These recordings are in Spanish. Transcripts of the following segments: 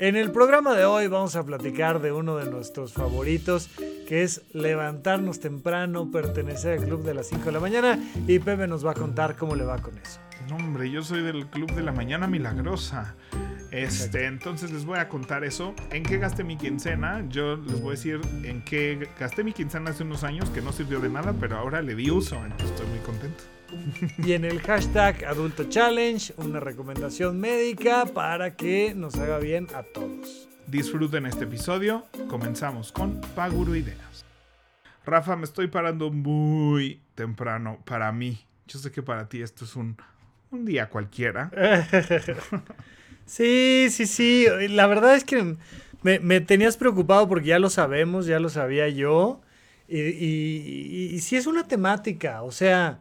En el programa de hoy vamos a platicar de uno de nuestros favoritos, que es levantarnos temprano, pertenecer al club de las 5 de la mañana y Pepe nos va a contar cómo le va con eso. No, hombre, yo soy del club de la mañana milagrosa. Este, entonces les voy a contar eso. ¿En qué gasté mi quincena? Yo les voy a decir en qué gasté mi quincena hace unos años que no sirvió de nada, pero ahora le di uso, entonces estoy muy contento. Y en el hashtag Adulto Challenge, una recomendación médica para que nos haga bien a todos. Disfruten este episodio. Comenzamos con Paguro Ideas. Rafa, me estoy parando muy temprano para mí. Yo sé que para ti esto es un, un día cualquiera. sí, sí, sí. La verdad es que me, me, tenías preocupado porque ya lo sabemos, ya lo sabía yo. Y, y, y, y sí es una temática, o sea,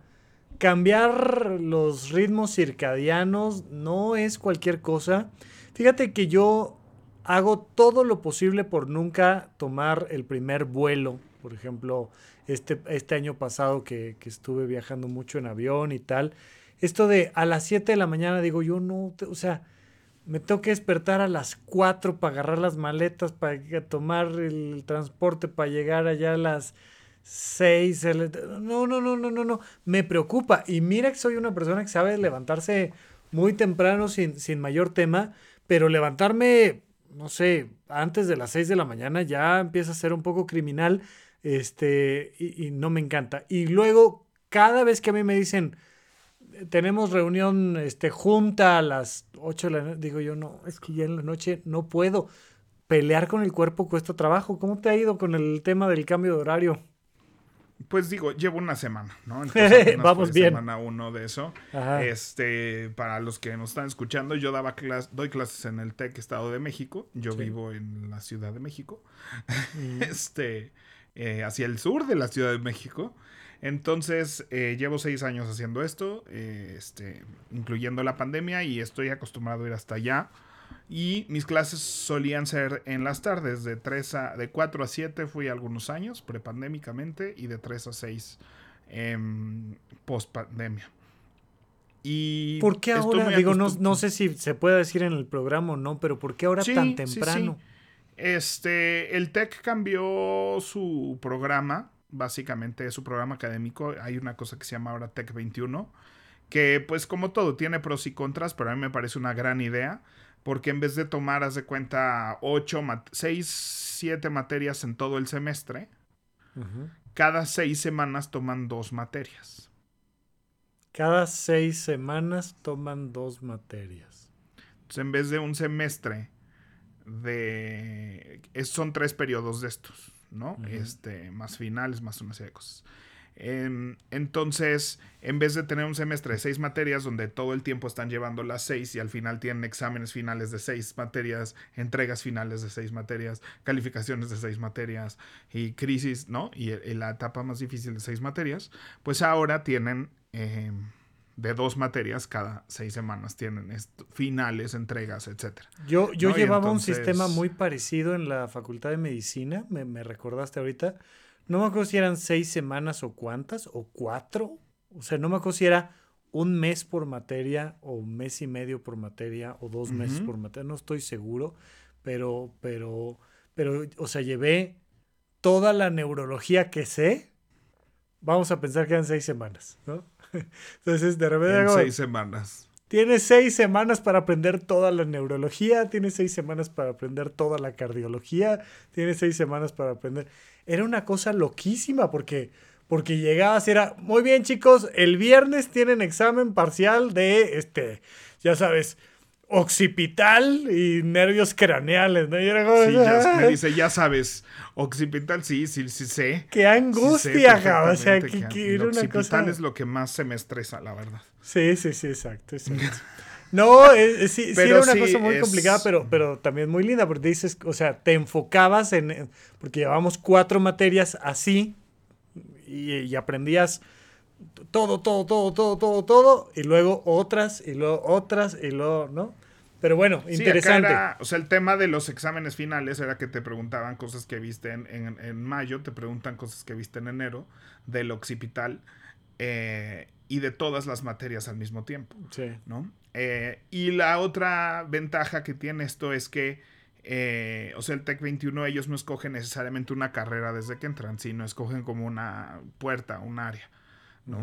cambiar los ritmos circadianos no es cualquier cosa. Fíjate que yo hago todo lo posible por nunca tomar el primer vuelo. Por ejemplo, este, este año pasado que, estuve viajando mucho en avión y tal. Esto de a las 7 de la mañana digo yo no, o sea, me tengo que despertar a las 4 para agarrar las maletas, para tomar el transporte, para llegar allá a las seis. No, no, no, no, no, no. Me preocupa. Y mira que soy una persona que sabe levantarse muy temprano sin, sin mayor tema, pero levantarme, no sé, antes de las seis de la mañana ya empieza a ser un poco criminal. Este, y, no me encanta. Y luego, cada vez que a mí me dicen, tenemos reunión este, junta a las 8 de la noche, digo yo, no, es que ya en la noche no puedo. Pelear con el cuerpo cuesta trabajo. ¿Cómo te ha ido con el tema del cambio de horario? Pues digo, llevo una semana, ¿no? Vamos bien. Semana uno de eso. Este, para los que nos están escuchando, yo daba clases, doy clases en el TEC Estado de México. Yo vivo en la Ciudad de México. Mm. Este, eh, hacia el sur de la Ciudad de México. Entonces, eh, llevo seis años haciendo esto, eh, este, incluyendo la pandemia, y estoy acostumbrado a ir hasta allá. Y mis clases solían ser en las tardes, de, 3 a, de 4 a 7 fui algunos años, prepandémicamente, y de 3 a 6 eh, post pandemia. Y ¿Por qué ahora? Digo, no, no, sé si se puede decir en el programa o no, pero ¿por qué ahora tan temprano? Este, el TEC cambió su programa, básicamente su programa académico. Hay una cosa que se llama ahora TEC 21, que pues como todo tiene pros y contras, pero a mí me parece una gran idea porque en vez de tomar, haz de cuenta, 8, 6, 7 materias en todo el semestre, cada 6 semanas toman dos materias. Cada 6 semanas toman dos materias. Entonces, en vez de un semestre de... son tres periodos de estos, ¿no? Este, más finales, más una serie de cosas. Em, entonces, en vez de tener un semestre de seis materias donde todo el tiempo están llevando las seis y al final tienen exámenes finales de seis materias, entregas finales de seis materias, calificaciones de seis materias y crisis, ¿no? Y, la etapa más difícil de seis materias, pues ahora tienen em, de dos materias cada seis semanas, tienen finales, entregas, etc. Yo, yo llevaba un sistema muy parecido en la Facultad de Medicina, me, me recordaste ahorita no me acuerdo si eran seis semanas o cuántas, o cuatro. O sea, no me acuerdo si era un mes por materia, o un mes y medio por materia, o dos meses por materia. No estoy seguro. Pero, pero, pero, o sea, llevé toda la neurología que sé. Vamos a pensar que eran seis semanas, ¿no? Entonces, de repente. En seis semanas. Tienes seis semanas para aprender toda la neurología, tienes seis semanas para aprender toda la cardiología, tienes seis semanas para aprender. Era una cosa loquísima porque, porque llegabas era, muy bien chicos, el viernes tienen examen parcial de, este, ya sabes, occipital y nervios craneales, ¿no? Y era como, Sí, ya, me dice, ya sabes, occipital, sí, sí, sí sé. ¡Qué angustia, ja! O sea, que, era una occipital cosa... es lo que más se me estresa, la verdad. Sí, sí, sí, exacto, exacto. No, eh, eh, sí, sí Pero era una sí, cosa muy es- complicada, pero, pero también muy linda, porque dices, o sea, te enfocabas en, en- porque llevábamos cuatro materias así, y, y aprendías todo, todo, todo, todo, todo, todo, y luego otras, y luego otras, y luego, ¿no? Pero bueno, interesante. era- o sea, el tema de los exámenes finales era que te preguntaban cosas que viste en, en- en mayo, te preguntan cosas que viste en enero del occipital eh, y de todas las materias al mismo tiempo. Sí. ¿no? Eh, y la otra ventaja que tiene esto es que, eh, o sea, el TEC 21 ellos no escogen necesariamente una carrera desde que entran, sino escogen como una puerta, un área. ¿No?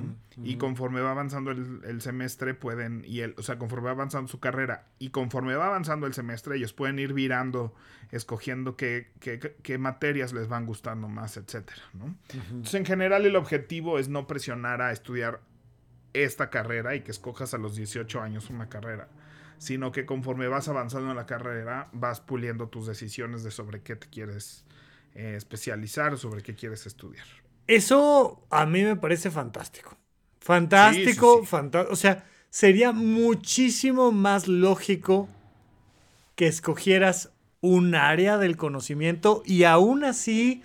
Y conforme va avanzando el, el semestre pueden, y el, o sea, conforme va avanzando su carrera y conforme va avanzando el semestre, ellos pueden ir virando, escogiendo qué, qué- qué materias les van gustando más, etcétera, ¿no? Entonces, en general, el objetivo es no presionar a estudiar esta carrera y que escojas a los 18 años una carrera, sino que conforme vas avanzando en la carrera, vas puliendo tus decisiones de sobre qué te quieres eh, especializar o sobre qué quieres estudiar. Eso a mí me parece fantástico. Fantástico, Sí, sí, sí. fanta- O sea, sería muchísimo más lógico que escogieras un área del conocimiento y aún así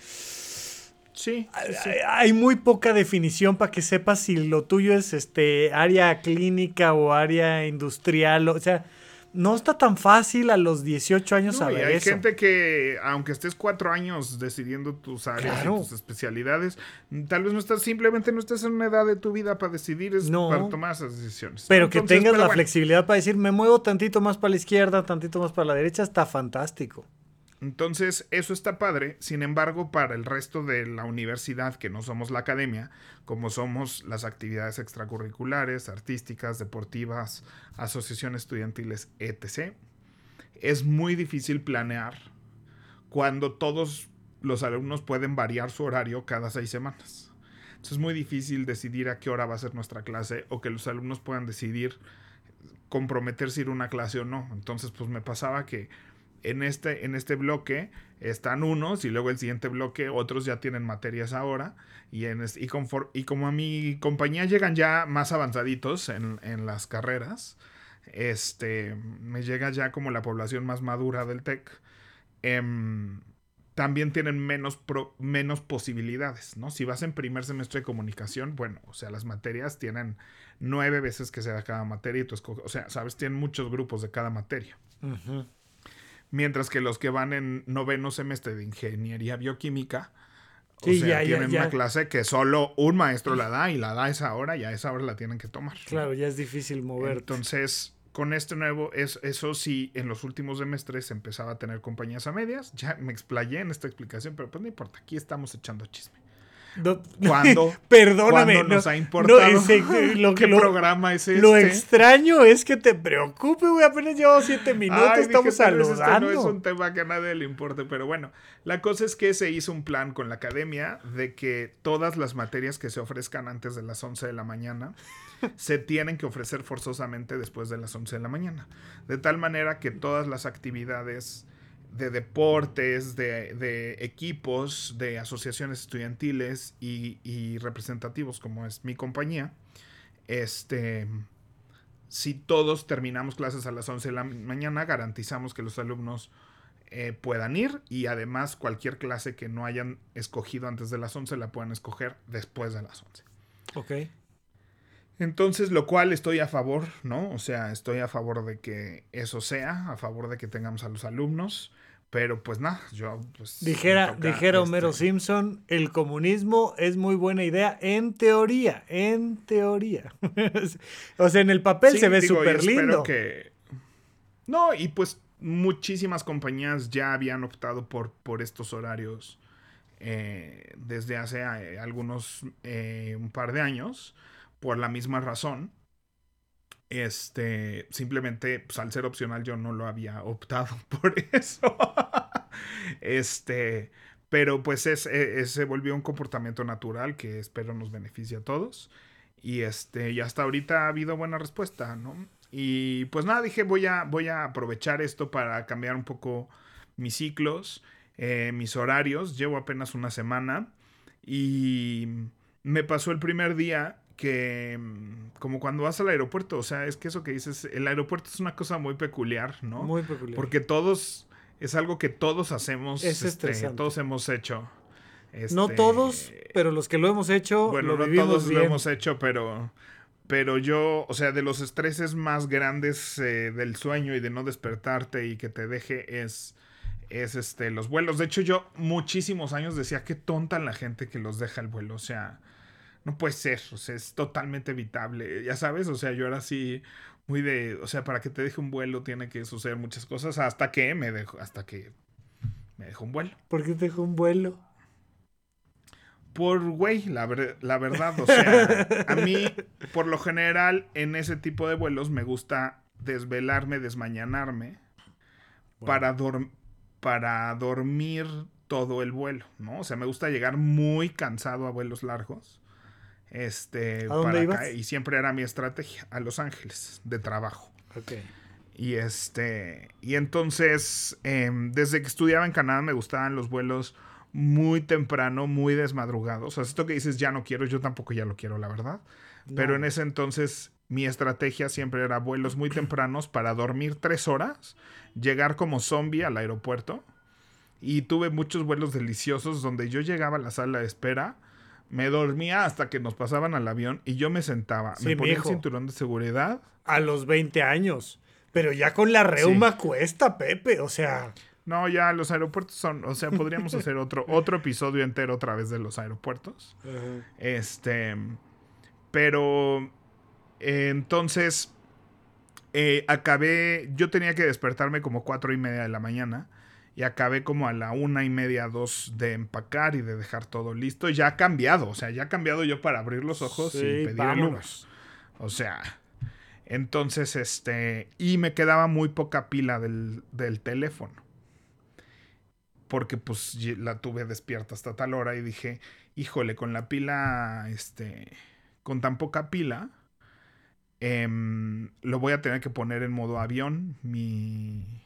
Sí, sí, sí. hay- hay muy poca definición para que sepas si lo tuyo es este área clínica o área industrial. O sea, no está tan fácil a los 18 años No, y saber hay eso. gente que, aunque estés cuatro años decidiendo tus áreas Claro. y tus especialidades, tal vez no estás, simplemente no estás en una edad de tu vida para decidir, es No. para tomar esas decisiones. Pero que tengas pero la bueno. flexibilidad para decir, me muevo tantito más para la izquierda, tantito más para la derecha, está fantástico. Entonces, eso está padre. Sin embargo, para el resto de la universidad, que no somos la academia, como somos las actividades extracurriculares, artísticas, deportivas, asociaciones estudiantiles, etc., es muy difícil planear cuando todos los alumnos pueden variar su horario cada seis semanas. Entonces, es muy difícil decidir a qué hora va a ser nuestra clase o que los alumnos puedan decidir comprometerse a ir a una clase o no. Entonces, pues me pasaba que en este, en este bloque están unos y luego el siguiente bloque otros ya tienen materias ahora y, en es- y, confor- y como a mi compañía llegan ya más avanzaditos en, en las carreras, este, me llega ya como la población más madura del TEC, em, también tienen menos, pro- menos posibilidades, ¿no? Si vas en primer semestre de comunicación, bueno, o sea, las materias tienen nueve veces que se da cada materia y tú o sea, sabes, tienen muchos grupos de cada materia. Mientras que los que van en noveno semestre de ingeniería bioquímica, o Sí, sea, ya, tienen ya. una clase que solo un maestro la da y la da a esa hora y a esa hora la tienen que tomar. Claro, ya es difícil moverte. Entonces, con este nuevo, es, eso sí, en los últimos semestres empezaba a tener compañías a medias. Ya me explayé en esta explicación, pero pues no importa, aquí estamos echando chisme. No- ¿Cuándo? Perdóname. ¿Cuándo nos no- ha importado? no, ese- lo, ¿Qué lo- programa es este? lo extraño es que te preocupe, güey. Apenas llevamos siete minutos, Ay, estamos saludando. no es un tema que a nadie le importe, pero bueno, la cosa es que se hizo un plan con la academia de que todas las materias que se ofrezcan antes de las 11 de la mañana se tienen que ofrecer forzosamente después de las 11 de la mañana. De tal manera que todas las actividades de deportes, de, de equipos, de asociaciones estudiantiles y, y representativos como es mi compañía, este, si todos terminamos clases a las 11 de la mañana, garantizamos que los alumnos eh, puedan ir y además cualquier clase que no hayan escogido antes de las 11 la puedan escoger después de las 11. Ok. Entonces, lo cual estoy a favor, ¿no? O sea, estoy a favor de que eso sea, a favor de que tengamos a los alumnos, pero pues nada, yo pues... Dijera, dijera Homero este, Simpson, el comunismo es muy buena idea en teoría, en teoría. o sea, en el papel sí, se ve súper lindo. que... No, y pues muchísimas compañías ya habían optado por, por estos horarios eh, desde hace eh, algunos, eh, un par de años, por la misma razón. Este, simplemente, pues al ser opcional yo no lo había optado por eso. este, pero pues es, e, se volvió un comportamiento natural que espero nos beneficie a todos. Y este, y hasta ahorita ha habido buena respuesta, ¿no? Y pues nada, dije, voy a, voy a aprovechar esto para cambiar un poco mis ciclos, eh, mis horarios. Llevo apenas una semana y me pasó el primer día que como cuando vas al aeropuerto, o sea, es que eso que dices, el aeropuerto es una cosa muy peculiar, ¿no? Muy peculiar. Porque todos, es algo que todos hacemos, es este, todos hemos hecho. no este, todos, pero los que lo hemos hecho, bueno, no todos lo hemos hecho, pero pero yo, o sea, de los estreses más grandes eh, del sueño y de no despertarte y que te deje es, es este, los vuelos. De hecho, yo muchísimos años decía, qué tonta la gente que los deja el vuelo. O sea, no puede ser, o sea, es totalmente evitable. Ya sabes, o sea, yo era así muy de, o sea, para que te deje un vuelo tiene que suceder muchas cosas hasta que me dejo, hasta que me dejó un vuelo. ¿Por qué te dejó un vuelo? Por, güey, la, la verdad, o sea, a mí, por lo general, en ese tipo de vuelos me gusta desvelarme, desmañanarme para, para dormir todo el vuelo, ¿no? O sea, me gusta llegar muy cansado a vuelos largos. Este, ¿A dónde ibas? y siempre era mi estrategia, a Los Ángeles, de trabajo. Ok. Y este, y entonces, em, desde que estudiaba en Canadá me gustaban los vuelos muy temprano, muy desmadrugado. O sea, esto que dices ya no quiero, yo tampoco ya lo quiero, la verdad. Pero en ese entonces mi estrategia siempre era vuelos muy tempranos para dormir tres horas, llegar como zombie al aeropuerto. Y tuve muchos vuelos deliciosos donde yo llegaba a la sala de espera, me dormía hasta que nos pasaban al avión y yo me sentaba, me ponía el cinturón de seguridad. A los 20 años. Pero ya con la reuma cuesta, Pepe, o sea... No, ya los aeropuertos son, o sea, podríamos hacer otro, otro episodio entero otra vez de los aeropuertos. Este, pero entonces eh, acabé, yo tenía que despertarme como cuatro y media de la mañana y acabé como a la una y media, dos de empacar y de dejar todo listo. Ya ha cambiado, o sea, ya ha cambiado yo para abrir los ojos y pedir vámonos. O sea, entonces, este, y me quedaba muy poca pila del, del teléfono porque pues la tuve despierta hasta tal hora y dije, híjole, con la pila, este, con tan poca pila, em, lo voy a tener que poner en modo avión, mi,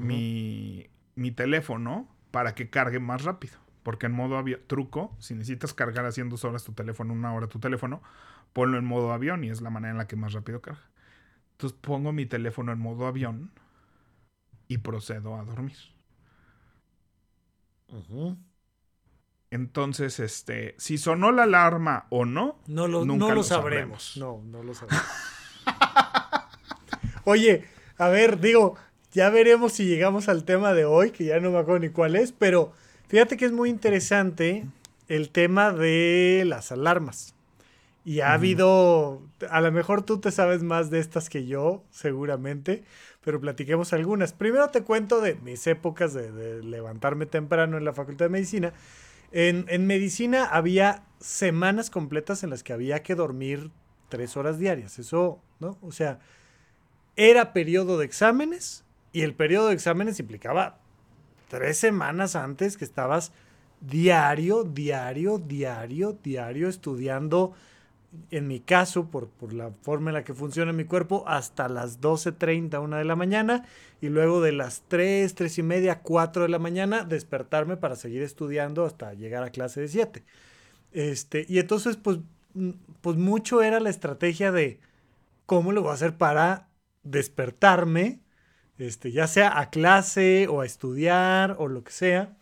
mi, mi teléfono, para que cargue más rápido. Porque en modo avión, truco, si necesitas cargar haciendo dos horas tu teléfono, una hora tu teléfono, ponlo en modo avión y es la manera en la que más rápido carga. Entonces pongo mi teléfono en modo avión y procedo a dormir. Entonces, este, si sonó la alarma o no, no lo, nunca lo, sabremos. No, no lo sabremos. Oye, a ver, digo, ya veremos si llegamos al tema de hoy, que ya no me acuerdo ni cuál es, pero fíjate que es muy interesante el tema de las alarmas. Y ha habido, a lo mejor tú te sabes más de estas que yo, seguramente, pero platiquemos algunas. Primero te cuento de mis épocas de, levantarme temprano en la Facultad de Medicina. En, medicina había semanas completas en las que había que dormir tres horas diarias. Eso, ¿no? O sea, era periodo de exámenes y el periodo de exámenes implicaba tres semanas antes que estabas diario, diario, diario, diario estudiando en mi caso, por, por, la forma en la que funciona mi cuerpo, hasta las 12.30, 1 de la mañana, y luego de las 3, 3 y media, 4 de la mañana, despertarme para seguir estudiando hasta llegar a clase de 7. Este, y entonces, pues, pues mucho era la estrategia de cómo lo voy a hacer para despertarme, este, ya sea a clase o a estudiar o lo que sea.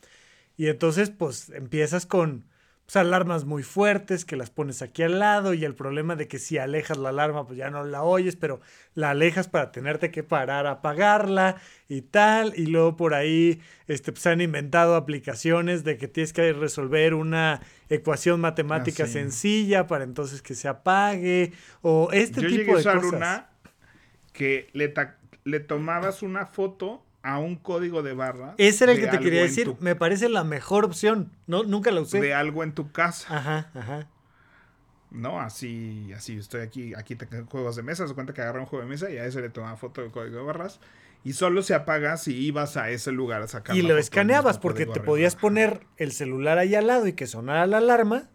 Y entonces, pues, empiezas con pues, alarmas muy fuertes que las pones aquí al lado y el problema de que si alejas la alarma pues ya no la oyes, pero la alejas para tenerte que parar a apagarla y tal. Y luego por ahí este, pues, han inventado aplicaciones de que tienes que resolver una ecuación matemática ah, sencilla para entonces que se apague o este tipo de cosas. Una que le, le tomabas una foto a un código de barra. Ese era el que te quería decir. Me parece la mejor opción. No, nunca la usé. De algo en tu casa. Ajá, ajá. ¿no? Así, así, estoy aquí, aquí tengo juegos de mesa, se cuenta que agarré un juego de mesa y a ese le tomaba foto del código de barras y solo se apaga si ibas a ese lugar a sacar Y lo escaneabas porque te podías poner el celular ahí al lado y que sonara la alarma,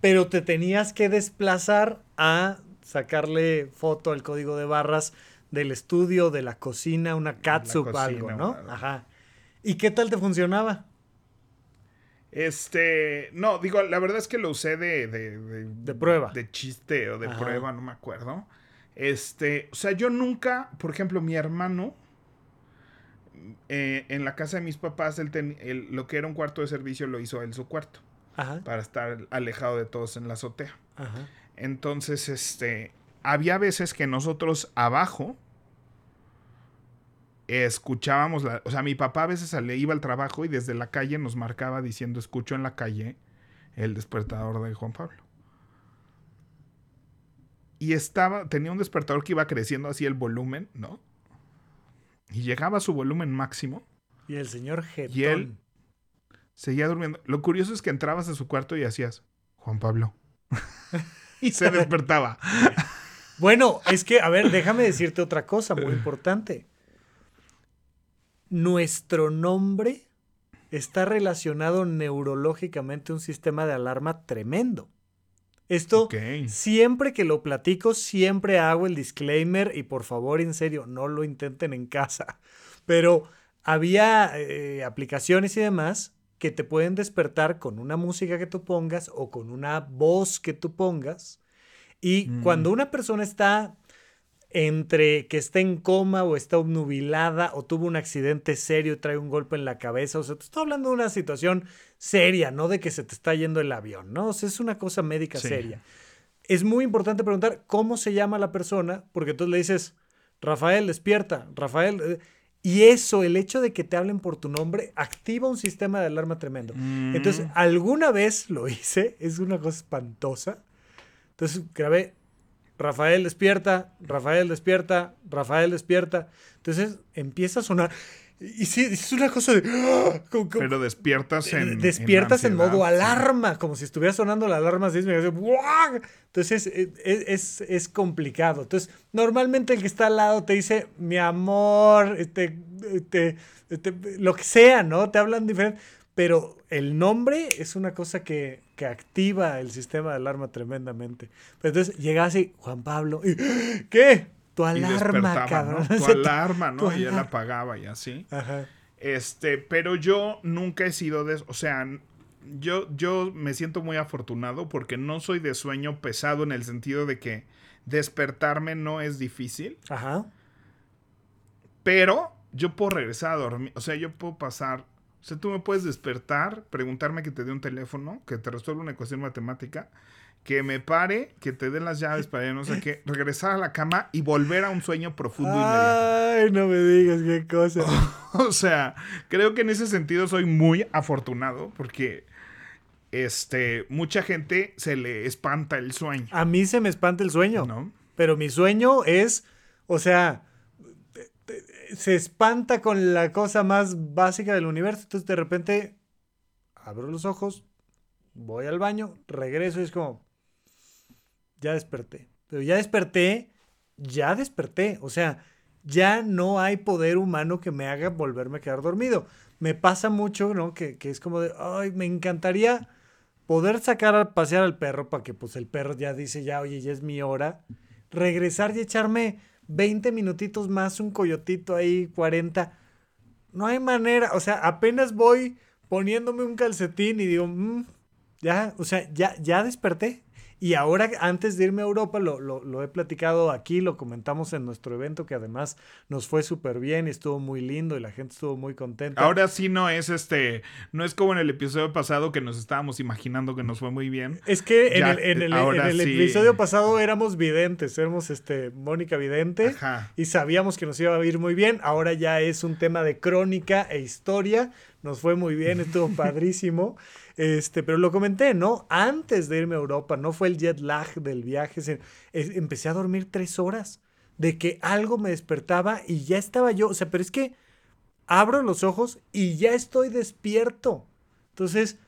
pero te tenías que desplazar a sacarle foto al código de barras del estudio, de la cocina, una catsup, algo, ¿no? Ajá. ¿Y qué tal te funcionaba? Este, no, digo, la verdad es que lo usé de... De, de, prueba. De chiste o de prueba, no me acuerdo. Este, o sea, yo nunca, por ejemplo, mi hermano, eh, en la casa de mis papás, él lo que era un cuarto de servicio lo hizo él su cuarto. Ajá. Para estar alejado de todos en la azotea. Ajá. Entonces, este, había veces que nosotros abajo escuchábamos, la, o sea, mi papá a veces le iba al trabajo y desde la calle nos marcaba diciendo, escucho en la calle el despertador de Juan Pablo. Y estaba, tenía un despertador que iba creciendo así el volumen, ¿no? Y llegaba a su volumen máximo. Y el señor Getón. Y él seguía durmiendo. Lo curioso es que entrabas a su cuarto y hacías, Juan Pablo. y se despertaba. bueno, es que, a ver, déjame decirte otra cosa muy importante nuestro nombre está relacionado neurológicamente a un sistema de alarma tremendo. Esto siempre que lo platico, siempre hago el disclaimer y por favor, en serio, no lo intenten en casa. Pero había eh, aplicaciones y demás que te pueden despertar con una música que tú pongas o con una voz que tú pongas. Y mm. cuando una persona está entre que está en coma o está obnubilada o tuvo un accidente serio y trae un golpe en la cabeza. O sea, te estoy hablando de una situación seria, no de que se te está yendo el avión, ¿no? O sea, es una cosa médica seria. Es muy importante preguntar cómo se llama la persona, porque tú le dices, Rafael, despierta, Rafael. Eh, y eso, el hecho de que te hablen por tu nombre, activa un sistema de alarma tremendo. Entonces, mm. alguna vez lo hice, es una cosa espantosa. Entonces grabé Rafael despierta, Rafael despierta, Rafael despierta. Entonces empieza a sonar. Y sí, es una cosa de. ¡ah! Pero despiertas en. Despiertas en, modo alarma, como si estuviera sonando la alarma Entonces es, es, complicado. Entonces, normalmente el que está al lado te dice, mi amor, este, este, este lo que sea, ¿no? Te hablan diferente. Pero el nombre es una cosa que, que activa el sistema de alarma tremendamente. Pero entonces llega así, Juan Pablo, y, ¿qué? Tu alarma, cabrón. Tu alarma, ¿no? y él apagaba y así. Ajá. Este, pero yo nunca he sido de, o sea, yo, yo me siento muy afortunado porque no soy de sueño pesado en el sentido de que despertarme no es difícil. Ajá. Pero yo puedo regresar a dormir, o sea, yo puedo pasar o sea, tú me puedes despertar, preguntarme que te dé un teléfono, que te resuelva una ecuación matemática, que me pare, que te dé las llaves para no sé qué, regresar a la cama y volver a un sueño profundo Ay, no me digas qué cosa. o sea, creo que en ese sentido soy muy afortunado porque este, mucha gente se le espanta el sueño. A mí se me espanta el sueño. ¿No? Pero mi sueño es, o sea, se espanta con la cosa más básica del universo. Entonces de repente abro los ojos, voy al baño, regreso y es como, ya desperté. Pero ya desperté, ya desperté. O sea, ya no hay poder humano que me haga volverme a quedar dormido. Me pasa mucho, ¿no? Que, que es como de, ay, me encantaría poder sacar a pasear al perro para que pues el perro ya dice, ya, oye, ya es mi hora. Regresar y echarme 20 minutitos más, un coyotito ahí, 40. No hay manera, o sea, apenas voy poniéndome un calcetín y digo, mm, ya, o sea, ya, ya desperté. Y ahora, antes de irme a Europa, lo, lo, he platicado aquí, lo comentamos en nuestro evento, que además nos fue súper bien y estuvo muy lindo y la gente estuvo muy contenta. Ahora sí no es este, no es como en el episodio pasado que nos estábamos imaginando que nos fue muy bien. Es que en el, episodio pasado éramos videntes, éramos este, Mónica Vidente y sabíamos que nos iba a ir muy bien. Ahora ya es un tema de crónica e historia. Nos fue muy bien, estuvo padrísimo. Este, pero lo comenté, ¿no? Antes de irme a Europa, no fue el jet lag del viaje, empecé a dormir tres horas de que algo me despertaba y ya estaba yo, o sea, pero es que abro los ojos y ya estoy despierto. Entonces,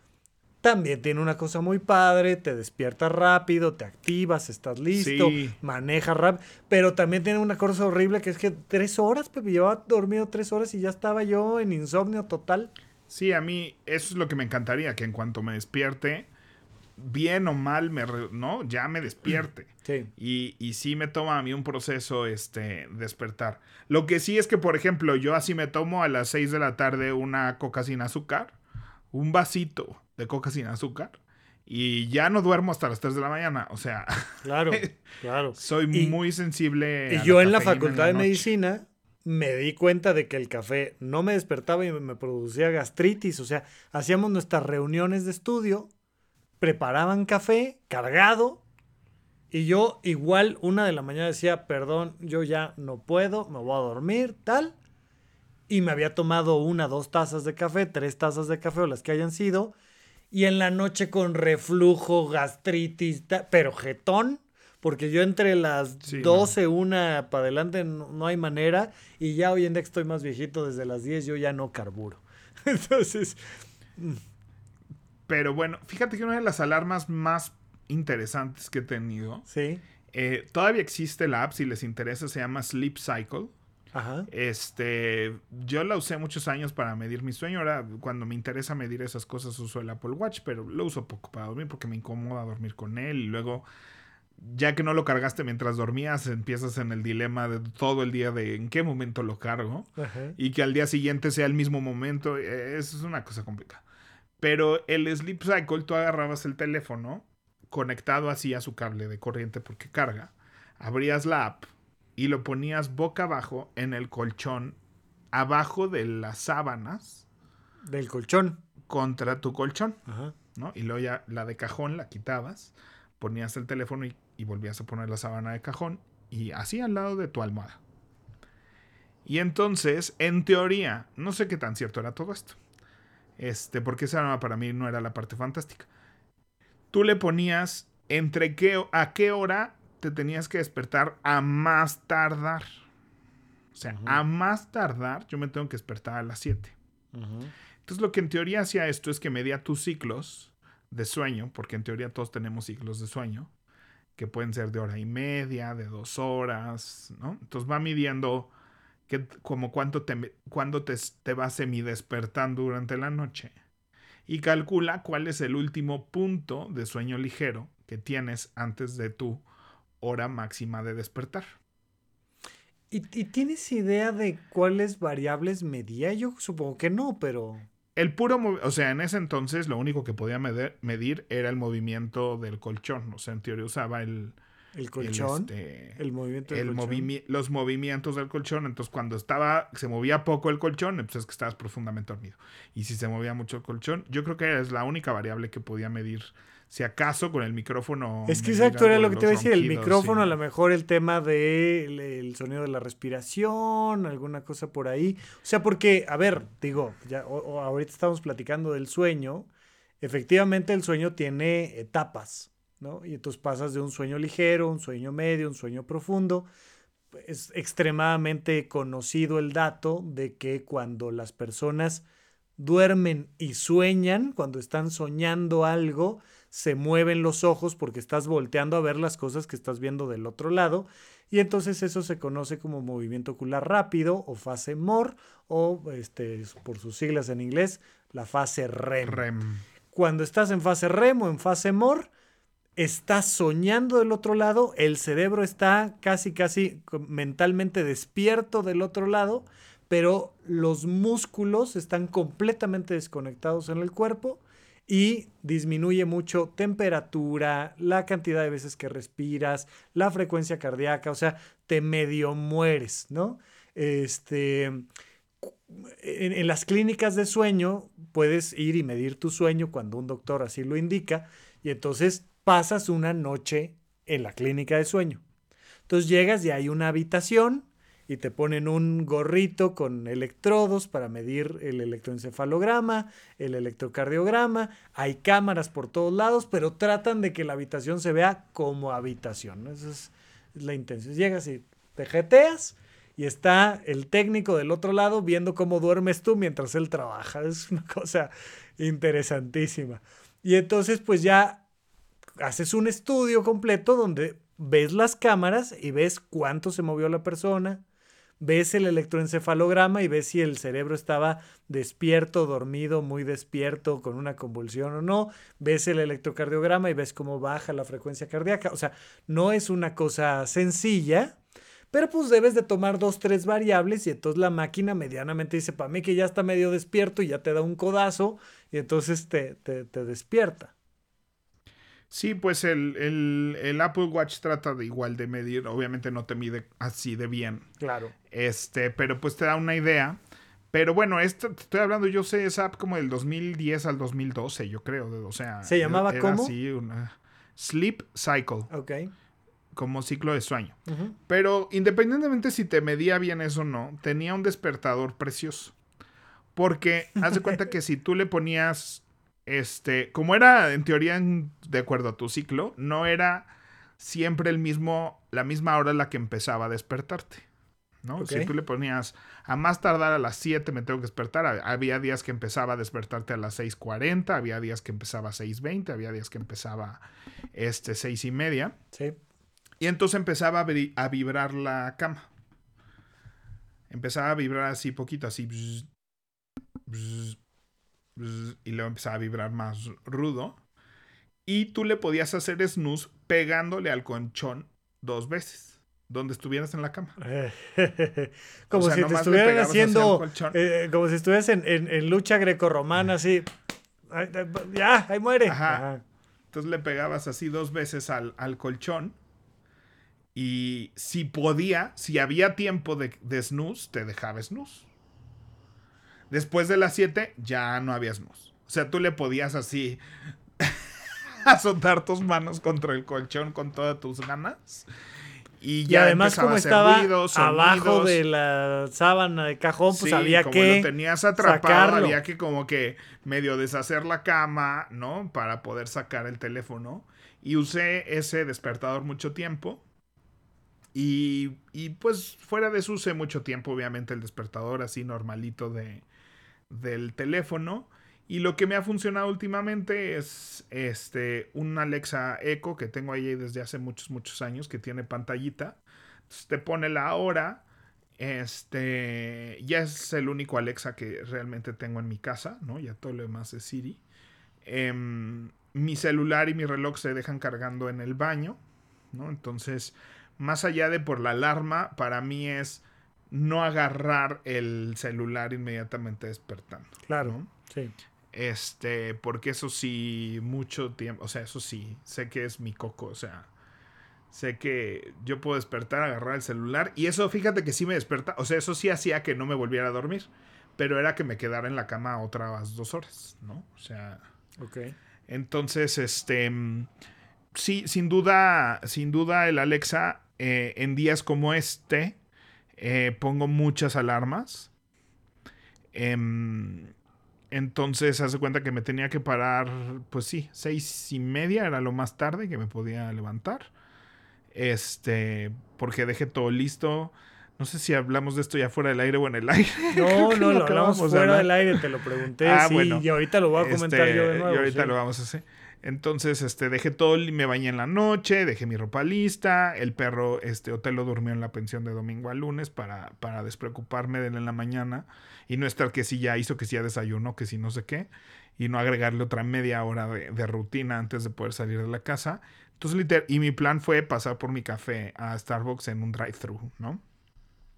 también tiene una cosa muy padre, te despiertas rápido, te activas, estás listo, manejas rápido, pero también tiene una cosa horrible que es que tres horas, Pepe, llevaba dormido tres horas y ya estaba yo en insomnio total. Sí, a mí eso es lo que me encantaría, que en cuanto me despierte, bien o mal, me ¿no? Ya me despierte. Sí. Y, y sí me toma a mí un proceso este, despertar. Lo que sí es que, por ejemplo, yo así me tomo a las 6 de la tarde una coca sin azúcar, un vasito de coca sin azúcar. Y ya no duermo hasta las 3 de la mañana. O sea, claro, claro. Soy muy sensible. Y yo en la facultad de medicina me di cuenta de que el café no me despertaba y me producía gastritis. O sea, hacíamos nuestras reuniones de estudio, preparaban café cargado y yo igual una de la mañana decía, perdón, yo ya no puedo, me voy a dormir, tal. Y me había tomado una, dos tazas de café, tres tazas de café o las que hayan sido. Y en la noche con reflujo, gastritis, pero jetón. Porque yo entre las 12, una para adelante no, hay manera. Y ya hoy en día que estoy más viejito, desde las 10 yo ya no carburo. Entonces... Pero bueno, fíjate que una de las alarmas más interesantes que he tenido. Sí. Eh, todavía existe la app, si les interesa, se llama Sleep Cycle. Ajá. Este, yo la usé muchos años para medir mi sueño. Ahora, cuando me interesa medir esas cosas, uso el Apple Watch, pero lo uso poco para dormir porque me incomoda dormir con él. Y luego, ya que no lo cargaste mientras dormías, empiezas en el dilema de todo el día de en qué momento lo cargo. Ajá. Y que al día siguiente sea el mismo momento. E, eso es una cosa complicada. Pero el Sleep Cycle, tú agarrabas el teléfono conectado así a su cable de corriente porque carga, abrías la app y lo ponías boca abajo en el colchón, abajo de las sábanas. Del colchón. Contra tu colchón. ¿no? Y luego ya la de cajón la quitabas, ponías el teléfono y, y volvías a poner la sábana de cajón y así al lado de tu almohada. Y entonces, en teoría, no sé qué tan cierto era todo esto. Este, porque esa para mí no era la parte fantástica. Tú le ponías entre qué, a qué hora te tenías que despertar a más tardar. O sea, a más tardar, yo me tengo que despertar a las 7. Entonces, lo que en teoría hacía esto es que medía tus ciclos de sueño, porque en teoría todos tenemos ciclos de sueño, que pueden ser de hora y media, de dos horas, ¿no? Entonces va midiendo que, como cuánto te, cuándo te, te va semi despertando durante la noche y calcula cuál es el último punto de sueño ligero que tienes antes de tu hora máxima de despertar. ¿Y, tienes idea de cuáles variables medía? Yo supongo que no, pero... El puro, o sea, en ese entonces lo único que podía medir era el movimiento del colchón. O sea, en teoría usaba el, el colchón. Este, el, movimiento del colchón. los movimientos del colchón. Entonces, cuando estaba, se movía poco el colchón, pues es que estabas profundamente dormido. Y si se movía mucho el colchón, yo creo que es la única variable que podía medir. Si acaso con el micrófono. Es que exacto, era lo que te iba a decir. El micrófono, a lo mejor el tema del el sonido de la respiración, alguna cosa por ahí. O sea, porque, a ver, digo, ya ahorita estamos platicando del sueño. Efectivamente, el sueño tiene etapas. Y entonces pasas de un sueño ligero, un sueño medio, un sueño profundo. Es extremadamente conocido el dato de que cuando las personas duermen y sueñan, cuando están soñando algo, se mueven los ojos porque estás volteando a ver las cosas que estás viendo del otro lado. Y entonces eso se conoce como movimiento ocular rápido o fase MOR o este, por sus siglas en inglés, la fase REM. REM. Cuando estás en fase REM o en fase MOR, está soñando del otro lado, el cerebro está casi, casi mentalmente despierto del otro lado, pero los músculos están completamente desconectados en el cuerpo y disminuye mucho temperatura, la cantidad de veces que respiras, la frecuencia cardíaca, o sea, te medio mueres, ¿no? Este, en, en, las clínicas de sueño puedes ir y medir tu sueño cuando un doctor así lo indica y entonces pasas una noche en la clínica de sueño. Entonces llegas y hay una habitación y te ponen un gorrito con electrodos para medir el electroencefalograma, el electrocardiograma, hay cámaras por todos lados, pero tratan de que la habitación se vea como habitación. Esa es, la intención. Llegas y te jeteas y está el técnico del otro lado viendo cómo duermes tú mientras él trabaja. Es una cosa interesantísima. Y entonces pues ya haces un estudio completo donde ves las cámaras y ves cuánto se movió la persona, ves el electroencefalograma y ves si el cerebro estaba despierto, dormido, muy despierto, con una convulsión o no, ves el electrocardiograma y ves cómo baja la frecuencia cardíaca. O sea, no es una cosa sencilla, pero pues debes de tomar dos, tres variables y entonces la máquina medianamente dice, para mí que ya está medio despierto y ya te da un codazo y entonces te, te, te despierta. Sí, pues el, el, Apple Watch trata de igual de medir, obviamente no te mide así de bien. Claro. Este, pero pues te da una idea. Pero bueno, esto, estoy hablando, yo sé esa app como del 2010 al 2012, yo creo. O sea, ¿se llamaba era cómo? Así, una Sleep Cycle. Ok. Como ciclo de sueño. Pero independientemente si te medía bien eso o no, tenía un despertador precioso. Porque haz de cuenta que si tú le ponías este, como era en teoría de acuerdo a tu ciclo, no era siempre el mismo, la misma hora en la que empezaba a despertarte. ¿no? Si tú le ponías a más tardar a las 7 me tengo que despertar, había días que empezaba a despertarte a las 6.40, había días que empezaba a 6.20, había días que empezaba este, 6 y media. Sí. Y entonces empezaba a, vibrar la cama. Empezaba a vibrar así poquito, así y luego empezaba a vibrar más rudo. Y tú le podías hacer snooze pegándole al colchón dos veces, donde estuvieras en la cama. como si te estuvieran haciendo, eh, como si estuvieras en, en, lucha grecorromana, así. ya, ahí muere. Entonces le pegabas así dos veces al, al, colchón. Y si podía, si había tiempo de, de snooze, te dejaba snooze. Después de las 7 ya no había snooze. O sea, tú le podías así azotar tus manos contra el colchón con todas tus ganas. Y, ya además como estaba abajo de la sábana de cajón, pues había como que lo tenías atrapado, había que como que medio deshacer la cama, ¿no? Para poder sacar el teléfono. Y usé ese despertador mucho tiempo. Y, y pues fuera de eso usé mucho tiempo, obviamente, el despertador así normalito de, del teléfono. Y lo que me ha funcionado últimamente es este, un Alexa Echo que tengo ahí desde hace muchos, muchos años, que tiene pantallita. te pone la hora. Este, ya es el único Alexa que realmente tengo en mi casa, ¿no? Ya todo lo demás es Siri. Em, mi celular y mi reloj se dejan cargando en el baño, ¿no? Entonces, más allá de por la alarma, para mí es no agarrar el celular inmediatamente despertando. Claro, sí. Este, porque eso sí, mucho tiempo, o sea, eso sí, sé que es mi coco, o sea, sé que yo puedo despertar, agarrar el celular, y eso fíjate que sí me desperta, o sea, eso sí hacía que no me volviera a dormir, pero era que me quedara en la cama otras dos horas, ¿no? O sea... Ok. Entonces, este, sí, sin duda, sin duda el Alexa eh, en días como este, eh, pongo muchas alarmas. Em, entonces, hace cuenta que me tenía que parar, pues sí, seis y media era lo más tarde que me podía levantar. Este, porque dejé todo listo. No sé si hablamos de esto ya fuera del aire o en el aire. No, no, lo hablamos fuera del aire, te lo pregunté. Ah, bueno. Y ahorita lo voy a comentar yo de este, nuevo. Y ahorita lo vamos a hacer. Entonces, este, dejé todo, me bañé en la noche, dejé mi ropa lista, el perro, este, Otelo durmió en la pensión de domingo a lunes para, para despreocuparme de él en la mañana y no estar que si ya hizo, que si ya desayunó, que si no sé qué, y no agregarle otra media hora de, rutina antes de poder salir de la casa. Entonces, literal, y mi plan fue pasar por mi café a Starbucks en un drive-thru, ¿no?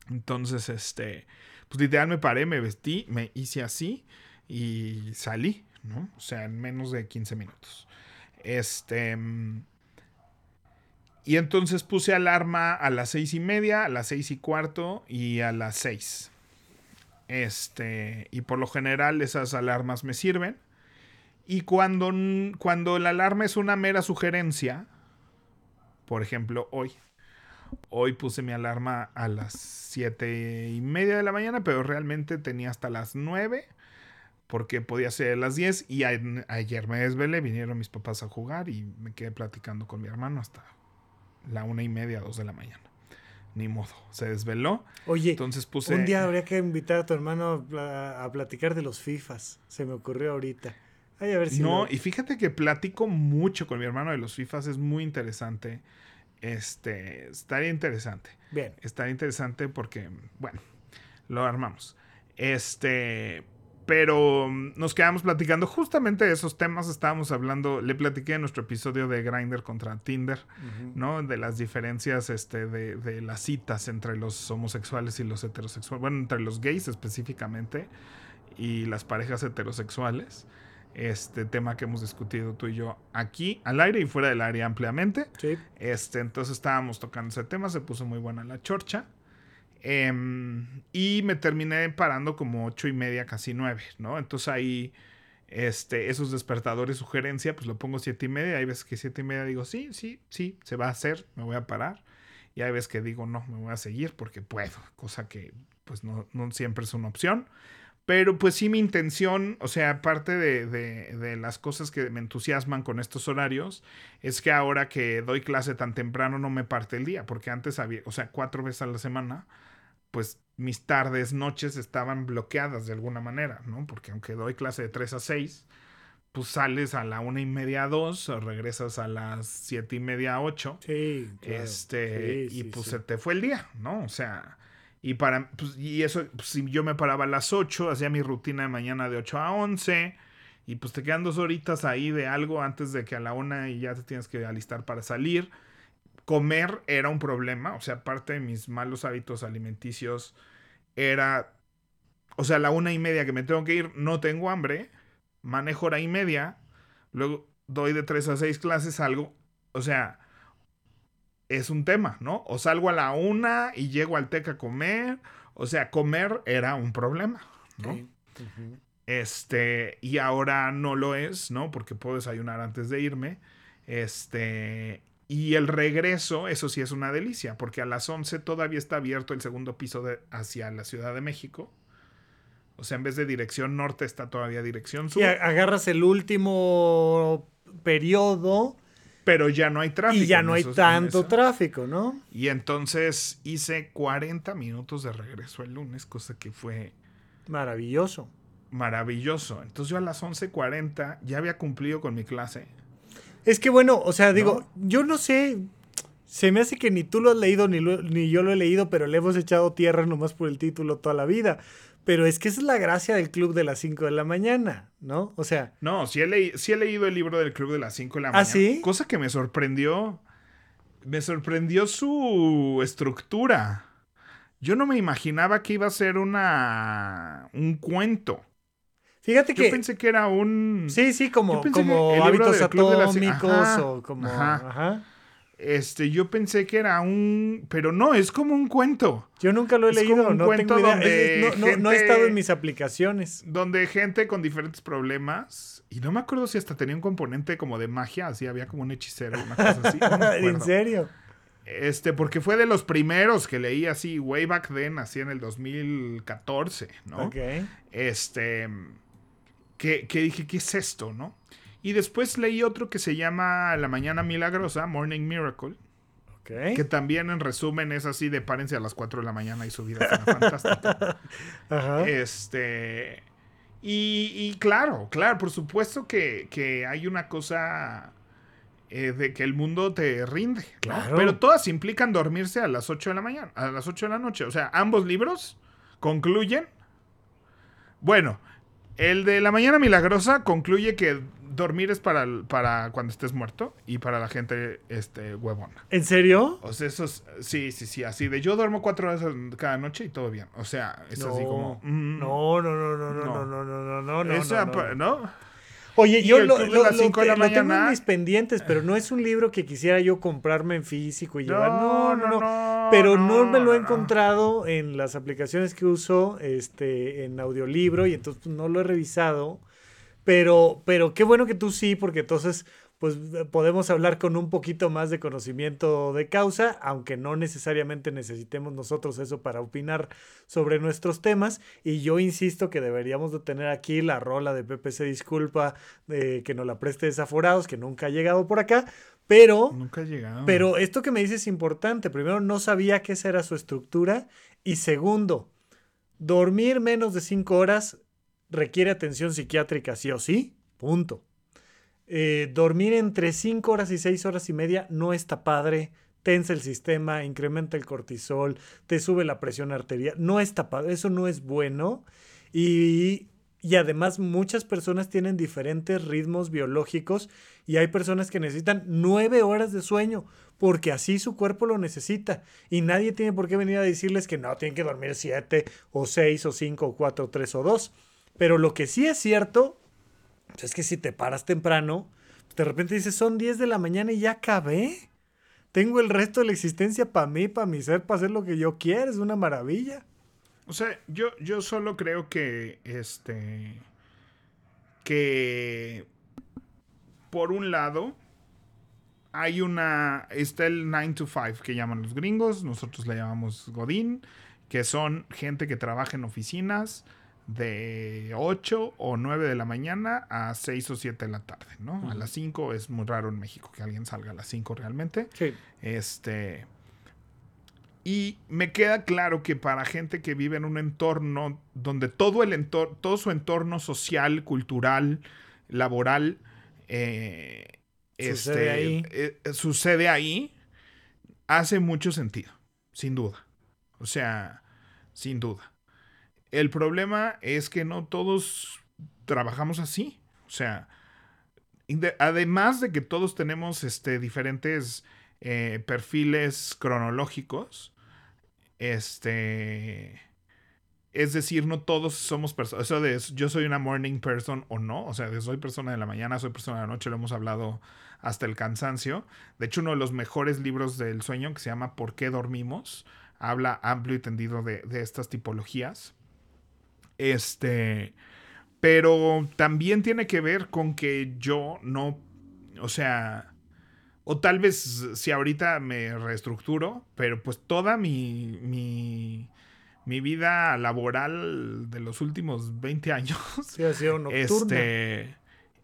Entonces, este, pues literal me paré, me vestí, me hice así y salí, ¿no? O sea, en menos de 15 minutos. Este. Y entonces puse alarma a las seis y media, a las seis y cuarto y a las seis. Este. Y por lo general esas alarmas me sirven. Y cuando, cuando la alarma es una mera sugerencia, por ejemplo, hoy. Hoy puse mi alarma a las siete y media de la mañana, pero realmente tenía hasta las nueve porque podía ser a las 10 y ayer me desvelé, vinieron mis papás a jugar y me quedé platicando con mi hermano hasta la una y media, dos de la mañana. Ni modo, se desveló. Oye, entonces puse... Un día habría que invitar a tu hermano a, platicar de los FIFAs, se me ocurrió ahorita. Ay, a ver si no, lo- y fíjate que platico mucho con mi hermano de los FIFAs, es muy interesante. Este, estaría interesante. Bien. Estaría interesante porque, bueno, lo armamos. Este, pero mm, nos quedamos platicando justamente de esos temas. Estábamos hablando, le platiqué en nuestro episodio de Grindr contra Tinder, ¿no? De las diferencias este, de, de las citas entre los homosexuales y los heterosexuales. Bueno, entre los gays específicamente y las parejas heterosexuales. Este tema que hemos discutido tú y yo aquí, al aire y fuera del área ampliamente. Sí. Este, entonces estábamos tocando ese tema, se puso muy buena la chorcha. Em, y me terminé parando como ocho y media, casi nueve, ¿no? Entonces ahí, este, esos despertadores, sugerencia, pues lo pongo siete y media. Hay veces que siete y media digo, sí, sí, sí, se va a hacer, me voy a parar. Y hay veces que digo, no, me voy a seguir porque puedo, cosa que pues no, no siempre es una opción. Pero pues sí mi intención, o sea, aparte de, de, de, las cosas que me entusiasman con estos horarios, es que ahora que doy clase tan temprano no me parte el día, porque antes había, o sea, cuatro veces a la semana, pues mis tardes, noches estaban bloqueadas de alguna manera, ¿no? Porque aunque doy clase de 3 a 6, pues sales a la una y media a dos, o regresas a las siete y media a ocho. Sí. claro. Este, Sí, y sí, pues sí. se te fue el día, ¿no? O sea, y para, pues, y eso, pues, si yo me paraba a las 8, hacía mi rutina de mañana de 8 a 11, y pues te quedan dos horitas ahí de algo antes de que a la una y ya te tienes que alistar para salir. Comer era un problema, o sea, parte de mis malos hábitos alimenticios era, o sea, la una y media que me tengo que ir, no tengo hambre, manejo hora y media, luego doy de 3 a 6 clases, algo, o sea, es un tema, ¿no? O salgo a la una y llego al TEC a comer. O sea, comer era un problema, ¿no? Sí. Este, y ahora no lo es, ¿no? Porque puedo desayunar antes de irme. Este, y el regreso, eso sí es una delicia, porque a las 11 todavía está abierto el segundo piso de, hacia la Ciudad de México. O sea, en vez de dirección norte está todavía dirección sur. A- agarras el último periodo pero ya no hay tráfico. y ya no hay esos- tanto tráfico, ¿no? Y entonces hice 40 minutos de regreso el lunes, cosa que fue Maravilloso. maravilloso. Entonces yo a las 11:40 ya había cumplido con mi clase. Es que bueno, o sea, digo, yo no sé, se me hace que ni tú lo has leído ni, lo- ni yo lo he leído, pero le hemos echado tierra nomás por el título toda la vida. Pero es que esa es la gracia del club de las 5 de la mañana, ¿no? O sea, No, sí he, leí- sí he leído el libro del Club de las 5 de la ¿Ah, mañana. sí? Cosa que me sorprendió. Me sorprendió su estructura. Yo no me imaginaba que iba a ser una un cuento. Fíjate Yo que... pensé que era un Sí, sí, como, Yo como el libro hábitos las- atómicos Ajá, o como... ajá. ajá. este, yo pensé que era un, pero no, es como un cuento. Yo nunca lo he Es como leído, un no cuento tengo idea. donde Es- es- no, no- no he estado en mis aplicaciones. donde gente con diferentes problemas, y no me acuerdo si hasta tenía un componente como de magia, así había como un hechicero, una cosa así. no ¿En serio? Este, porque fue de los primeros que leí así, way back then, así en el 2014, ¿no? Ok. Este, que, que dije, ¿qué es esto, no? Y después leí otro que se llama La Mañana Milagrosa, Morning Miracle, Ok. que también en resumen es así de párense a las 4 de la mañana y su vida será fantástica. Ajá. Este. Y, y claro, claro, por supuesto que, que hay una cosa eh, de que el mundo te rinde. ¿no? Claro. Pero todas implican dormirse a las 8 de la mañana, a las 8 de la noche. O sea, ambos libros concluyen. Bueno, el de La Mañana Milagrosa concluye que dormir es para, para cuando estés muerto y para la gente este, huevona. ¿En serio? O sea, eso es, sí, sí, sí, así de yo duermo cuatro horas cada noche y todo bien. O sea, es así como... mm, No, no, no, no, no, No. no, no, no, no, no, no, no, no. Oye, yo lo, lo- lo cinco de te- la lo tengo en mis pendientes, pero no es un libro que quisiera yo comprarme en físico y llevar. No, No, no, no, pero no, me lo he encontrado en las aplicaciones que uso este, en audiolibro y entonces pues, no lo he revisado. Pero, pero qué bueno que tú sí, porque entonces pues podemos hablar con un poquito más de conocimiento de causa, aunque no necesariamente necesitemos nosotros eso para opinar sobre nuestros temas. Y yo insisto que deberíamos de tener aquí la rola de Pepe se disculpa, de que nos la preste desaforados, que nunca ha llegado por acá. Pero, Nunca he llegado. pero esto que me dices es importante. Primero, no sabía que esa era su estructura. Y segundo, dormir menos de cinco horas requiere atención psiquiátrica, sí o sí. Punto. Eh, dormir entre 5 horas y 6 horas y media no está padre. Tensa el sistema, incrementa el cortisol, te sube la presión arterial. No está padre, eso no es bueno. Y, y además muchas personas tienen diferentes ritmos biológicos y hay personas que necesitan 9 horas de sueño porque así su cuerpo lo necesita. Y nadie tiene por qué venir a decirles que no, tienen que dormir 7 o 6 o 5 o 4 o 3 o 2. Pero lo que sí es cierto pues es que si te paras temprano, de repente dices, son 10 de la mañana y ya acabé. Tengo el resto de la existencia para mí, para mi ser, para hacer lo que yo quiera. Es una maravilla. O sea, yo, yo solo creo que, este, que, por un lado, hay una, está el 9 to 5 que llaman los gringos, nosotros le llamamos Godín, que son gente que trabaja en oficinas, de 8 o 9 de la mañana a 6 o 7 de la tarde, ¿no? A las 5 es muy raro en México que alguien salga a las 5 realmente. Sí. Este. Y me queda claro que para gente que vive en un entorno donde todo el entorno, todo su entorno social, cultural, laboral, eh, sucede, este, ahí. Eh, sucede ahí, hace mucho sentido, sin duda. O sea, sin duda. El problema es que no todos trabajamos así. O sea, además de que todos tenemos este, diferentes eh, perfiles cronológicos, este, es decir, no todos somos personas, eso de yo soy una morning person o no, o sea, de soy persona de la mañana, soy persona de la noche, lo hemos hablado hasta el cansancio. De hecho, uno de los mejores libros del sueño que se llama ¿Por qué dormimos? habla amplio y tendido de estas tipologías. Este, pero también tiene que ver con que yo no, o sea, o tal vez si ahorita me reestructuro, pero pues toda mi, mi, mi vida laboral de los últimos 20 años sí, ha sido nocturna. Este,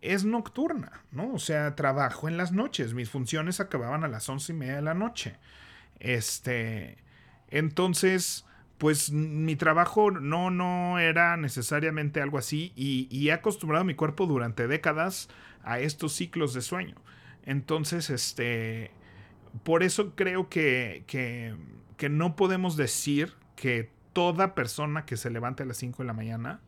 es nocturna, ¿no? O sea, trabajo en las noches. Mis funciones acababan a las once y media de la noche. Este, entonces, pues mi trabajo no, no era necesariamente algo así y, he acostumbrado mi cuerpo durante décadas a estos ciclos de sueño. Entonces, este, por eso creo que, que, que no podemos decir que toda persona que se levante a las 5 de la mañana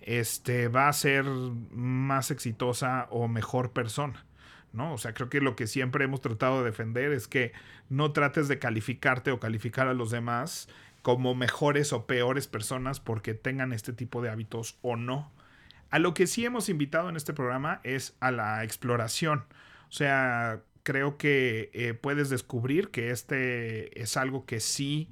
este, va a ser más exitosa o mejor persona. ¿no? O sea, creo que lo que siempre hemos tratado de defender es que no trates de calificarte o calificar a los demás como mejores o peores personas porque tengan este tipo de hábitos o no. A lo que sí hemos invitado en este programa es a la exploración. O sea, creo que eh, puedes descubrir que este es algo que sí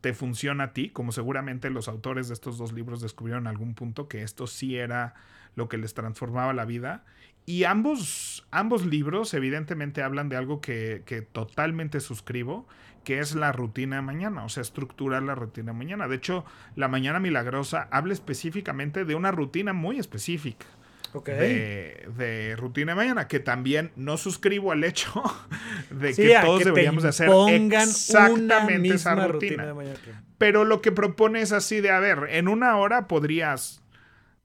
te funciona a ti, como seguramente los autores de estos dos libros descubrieron en algún punto que esto sí era lo que les transformaba la vida. Y ambos, ambos libros evidentemente hablan de algo que, que totalmente suscribo, que es la rutina de mañana, o sea, estructurar la rutina de mañana. De hecho, la mañana milagrosa habla específicamente de una rutina muy específica. De, rutina de mañana, que también no suscribo al hecho de que todos deberíamos hacer exactamente esa rutina. Pero lo que propone es así de, a ver, en una hora podrías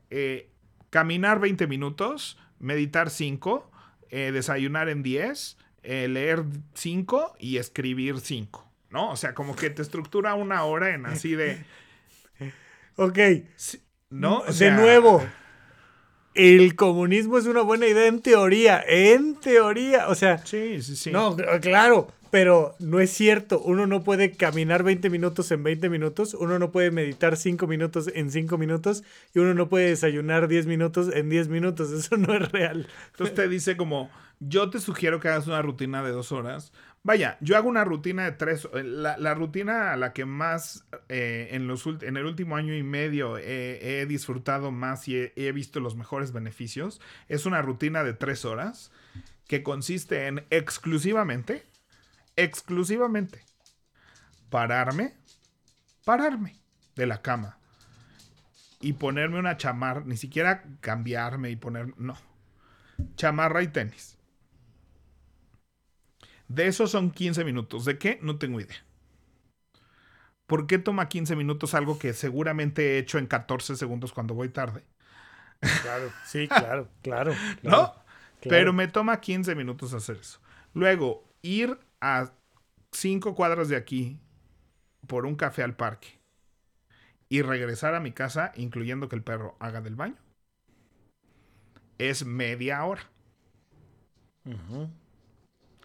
eh, caminar 20 minutos, meditar 5, eh, desayunar en 10, eh, leer cinco y escribir cinco, ¿no? O sea, como que te estructura una hora en así de... ok. ¿No? de nuevo, el comunismo es una buena idea en teoría, en teoría, o sea... Sí, sí, sí. No, claro, pero no es cierto. Uno no puede caminar 20 minutos en 20 minutos, uno no puede meditar 5 minutos en 5 minutos y uno no puede desayunar 10 minutos en 10 minutos. Eso no es real. Entonces te dice como, yo te sugiero que hagas una rutina de dos horas. Vaya, yo hago una rutina de tres. Eh, la, rutina a la que más eh, en, los, en el último año y medio he disfrutado más y he, visto los mejores beneficios es una rutina de tres horas que consiste en exclusivamente, exclusivamente, pararme, pararme de la cama y ponerme una chamarra, ni siquiera cambiarme y poner, no, chamarra y tenis de esos son 15 minutos. ¿De qué? No tengo idea. ¿Por qué toma 15 minutos algo que seguramente he hecho en 14 segundos cuando voy tarde? Claro, sí, claro, claro. ¿No? Pero me toma 15 minutos hacer eso. Luego, ir a cinco cuadras de aquí por un café al parque y regresar a mi casa, incluyendo que el perro haga del baño, es media hora.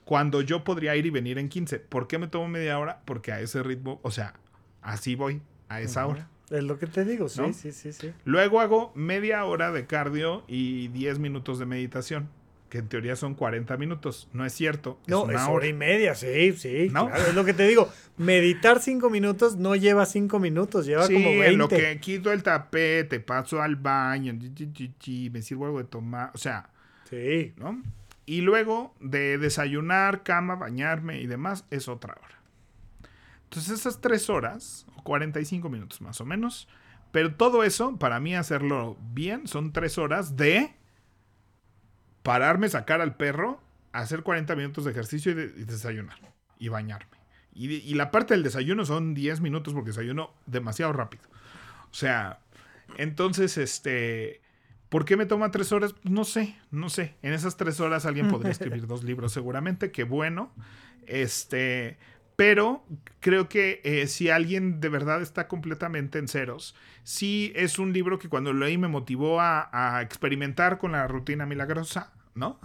Cuando yo podría ir y venir en 15. ¿Por qué me tomo media hora? Porque a ese ritmo, o sea, así voy, a esa hora. Es lo que te digo, sí, sí, sí, sí. Luego hago media hora de cardio y 10 minutos de meditación que en teoría son 40 minutos. No es cierto. Es no, una es hora. y media, sí, sí. ¿No? es lo que te digo. Meditar 5 minutos no lleva 5 minutos, lleva como 20. en lo que quito el tapete, paso al baño, me sirvo algo de tomar, o sea. Sí. ¿No? Y luego de desayunar, cama, bañarme y demás, es otra hora. Entonces esas 3 horas, o 45 minutos más o menos, pero todo eso, para mí hacerlo bien, son 3 horas de pararme, sacar al perro, hacer 40 minutos de ejercicio y, desayunar y bañarme. Y, la parte del desayuno son 10 minutos porque desayuno demasiado rápido. O sea, entonces, este, ¿por qué me toma tres horas? No sé, no sé. En esas tres horas alguien podría escribir dos libros seguramente, qué bueno. Este, pero creo que eh, si alguien de verdad está completamente en ceros, sí es un libro que cuando lo leí me motivó a, experimentar con la rutina milagrosa, ¿no?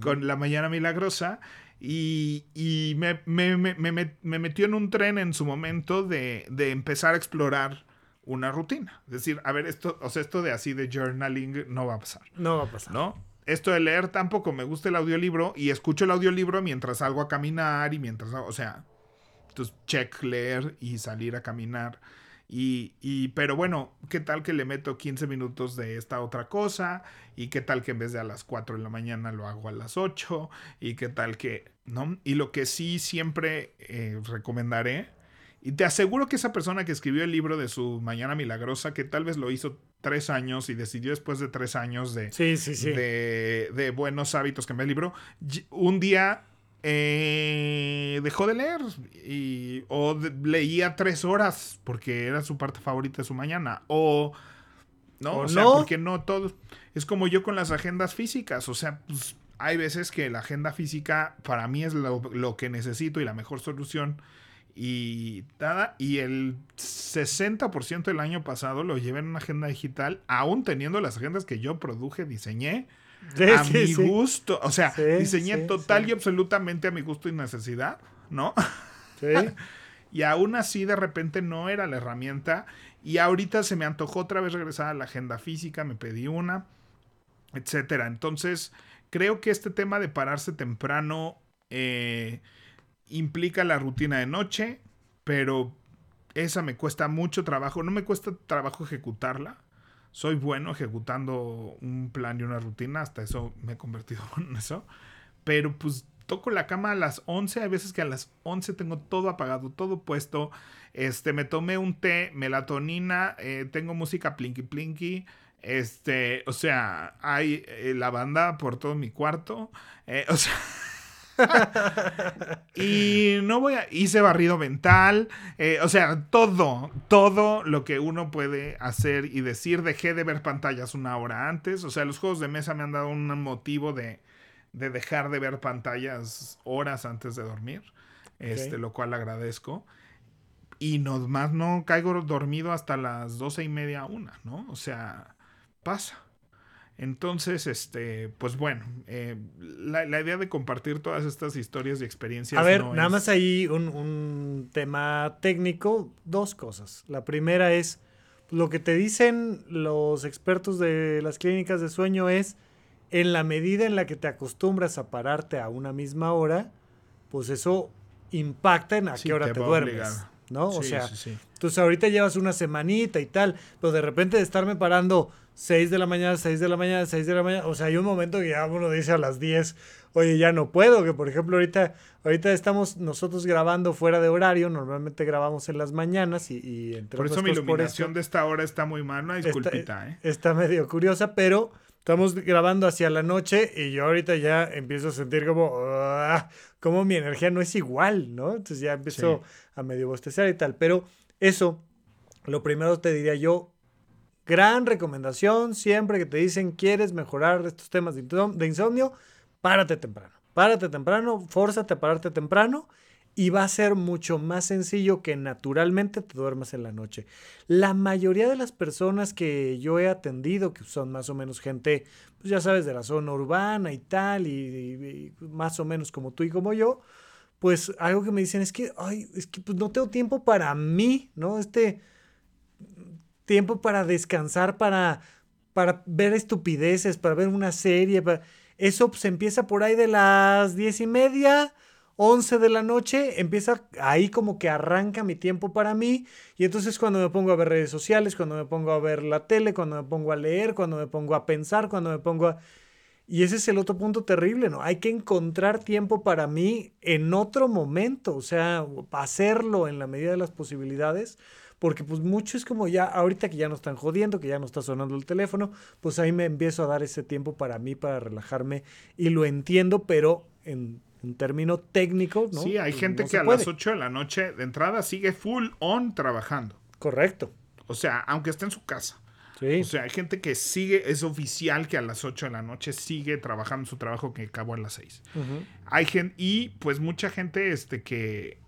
con la mañana milagrosa. Y, me, metió en un tren en su momento de, empezar a explorar una rutina. Es decir, a ver, esto, o sea, esto de así de journaling no va a pasar. No va a pasar. ¿No? Esto de leer tampoco me gusta el audiolibro y escucho el audiolibro mientras salgo a caminar y mientras, o sea, entonces check leer y salir a caminar. Y, y, pero bueno, ¿qué tal que le meto 15 minutos de esta otra cosa? ¿Y qué tal que en vez de a las 4 de la mañana lo hago a las 8? ¿Y qué tal que, no? Y lo que sí siempre eh, recomendaré, y te aseguro que esa persona que escribió el libro de su Mañana Milagrosa, que tal vez lo hizo tres años y decidió después de tres años de, de, buenos hábitos que me el libro, un día eh, dejó de leer y, o leía tres horas porque era su parte favorita de su mañana. O no, o, sea, porque no todo. Es como yo con las agendas físicas. O sea, pues, hay veces que la agenda física para mí es lo, lo que necesito y la mejor solución y nada, y el 60% del año pasado lo llevé en una agenda digital, aún teniendo las agendas que yo produje, diseñé a mi gusto, o sea, diseñé total y absolutamente a mi gusto y necesidad, ¿no? Sí. y aún así de repente no era la herramienta y ahorita se me antojó otra vez regresar a la agenda física, me pedí una, etcétera. Entonces, creo que este tema de pararse temprano eh, implica la rutina de noche, pero esa me cuesta mucho trabajo. No me cuesta trabajo ejecutarla. Soy bueno ejecutando un plan y una rutina. Hasta eso me he convertido en eso. Pero pues toco la cama a las 11. Hay veces que a las 11 tengo todo apagado, todo puesto. Este, me tomé un té, melatonina, eh, tengo música plinky plinky. Este, o sea, hay eh, la banda por todo mi cuarto. Eh, o sea. y no voy a. Hice barrido mental. Eh, o sea, todo, todo lo que uno puede hacer y decir. Dejé de ver pantallas una hora antes. O sea, los juegos de mesa me han dado un motivo de, de dejar de ver pantallas horas antes de dormir. Este, lo cual agradezco. Y más no caigo dormido hasta las doce y media, una, ¿no? O sea, pasa. Entonces, este, pues bueno, eh, la, idea de compartir todas estas historias y experiencias. A ver, nada más ahí un, un, tema técnico, dos cosas. La primera es, lo que te dicen los expertos de las clínicas de sueño es, en la medida en la que te acostumbras a pararte a una misma hora, pues eso impacta en a qué hora te, duermes. ¿No? o sea, entonces ahorita llevas una semanita y tal, pero de repente de estarme parando 6 de la mañana, 6 de la mañana, 6 de la mañana. O sea, hay un momento que ya uno dice a las 10, oye, ya no puedo, que por ejemplo ahorita, ahorita estamos nosotros grabando fuera de horario, normalmente grabamos en las mañanas y, y entre Por eso mi iluminación de esta hora está muy mal, una disculpita, ¿eh? Está medio curiosa, pero estamos grabando hacia la noche y yo ahorita ya empiezo a sentir como, ah, como mi energía no es igual, ¿no? Entonces ya empiezo a medio bostezar y tal, pero eso, lo primero te diría yo, Gran recomendación, siempre que te dicen quieres mejorar estos temas de insomnio, párate temprano. Párate temprano, fórzate a pararte temprano y va a ser mucho más sencillo que naturalmente te duermas en la noche. La mayoría de las personas que yo he atendido, que son más o menos gente, pues ya sabes, de la zona urbana y tal, y, más o menos como tú y como yo, pues algo que me dicen es que, ay, es que pues no tengo tiempo para mí, ¿no? Este tiempo para descansar, para, para ver estupideces, para ver una serie, eso se empieza por ahí de las diez y media 11 de la noche, empieza ahí como que arranca mi tiempo para mí y entonces cuando me pongo a ver redes sociales, cuando me pongo a ver la tele, cuando me pongo a leer, cuando me pongo a pensar, cuando me pongo a... Y ese es el otro punto terrible, ¿no? Hay que encontrar tiempo para mí en otro momento, o sea, hacerlo en la medida de las posibilidades, porque pues mucho es como ya, ahorita que ya no están jodiendo, que ya no está sonando el teléfono, pues ahí me empiezo a dar ese tiempo para mí, para relajarme, y lo entiendo, pero en un término técnico, ¿no? Sí, hay pues, gente que a las 8 de la noche de entrada sigue full on trabajando. Correcto. O sea, aunque esté en su casa. Sí. O sea, hay gente que sigue, es oficial que a las 8 de la noche sigue trabajando su trabajo que acabó a las 6. Hay gente, y pues mucha gente este, que,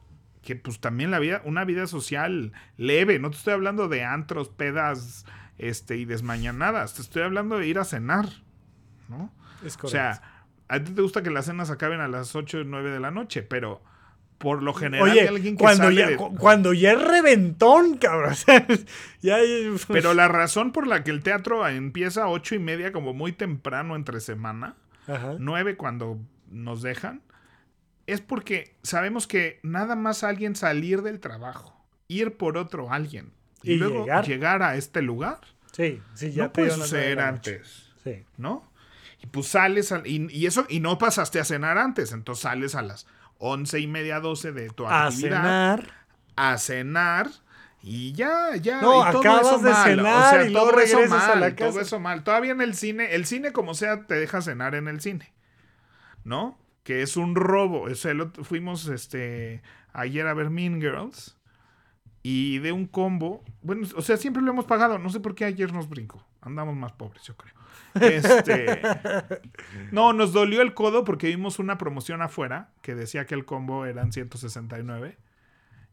que pues también la vida, una vida social leve. No te estoy hablando de antros, pedas este, y desmañanadas. Te estoy hablando de ir a cenar, ¿no? Es correcto. O sea, a ti te gusta que las cenas acaben a las 8 o 9 de la noche, pero por lo general hay alguien que cuando ya, cuando ya es reventón, cabrón. pero la razón por la que el teatro empieza a ocho y media como muy temprano entre semana, nueve cuando nos dejan, es porque sabemos que nada más alguien salir del trabajo, ir por otro alguien y, luego llegar? a este lugar. Sí, sí, ya no puede suceder antes. Sí. ¿No? Y pues sales, y, eso, y no pasaste a cenar antes, entonces sales a las once y media, doce de tu actividad. A cenar. A cenar. Y ya, ya. No, acabas de cenar y luego regresas a la casa. Todo eso mal. Todavía en el cine, el cine como sea te deja cenar en el cine. ¿No? Que es un robo. O sea, fuimos este, ayer a ver Mean Girls. Y de un combo. Bueno, o sea, siempre lo hemos pagado. No sé por qué ayer nos brinco. Andamos más pobres, yo creo. Este, no, nos dolió el codo porque vimos una promoción afuera que decía que el combo eran 169.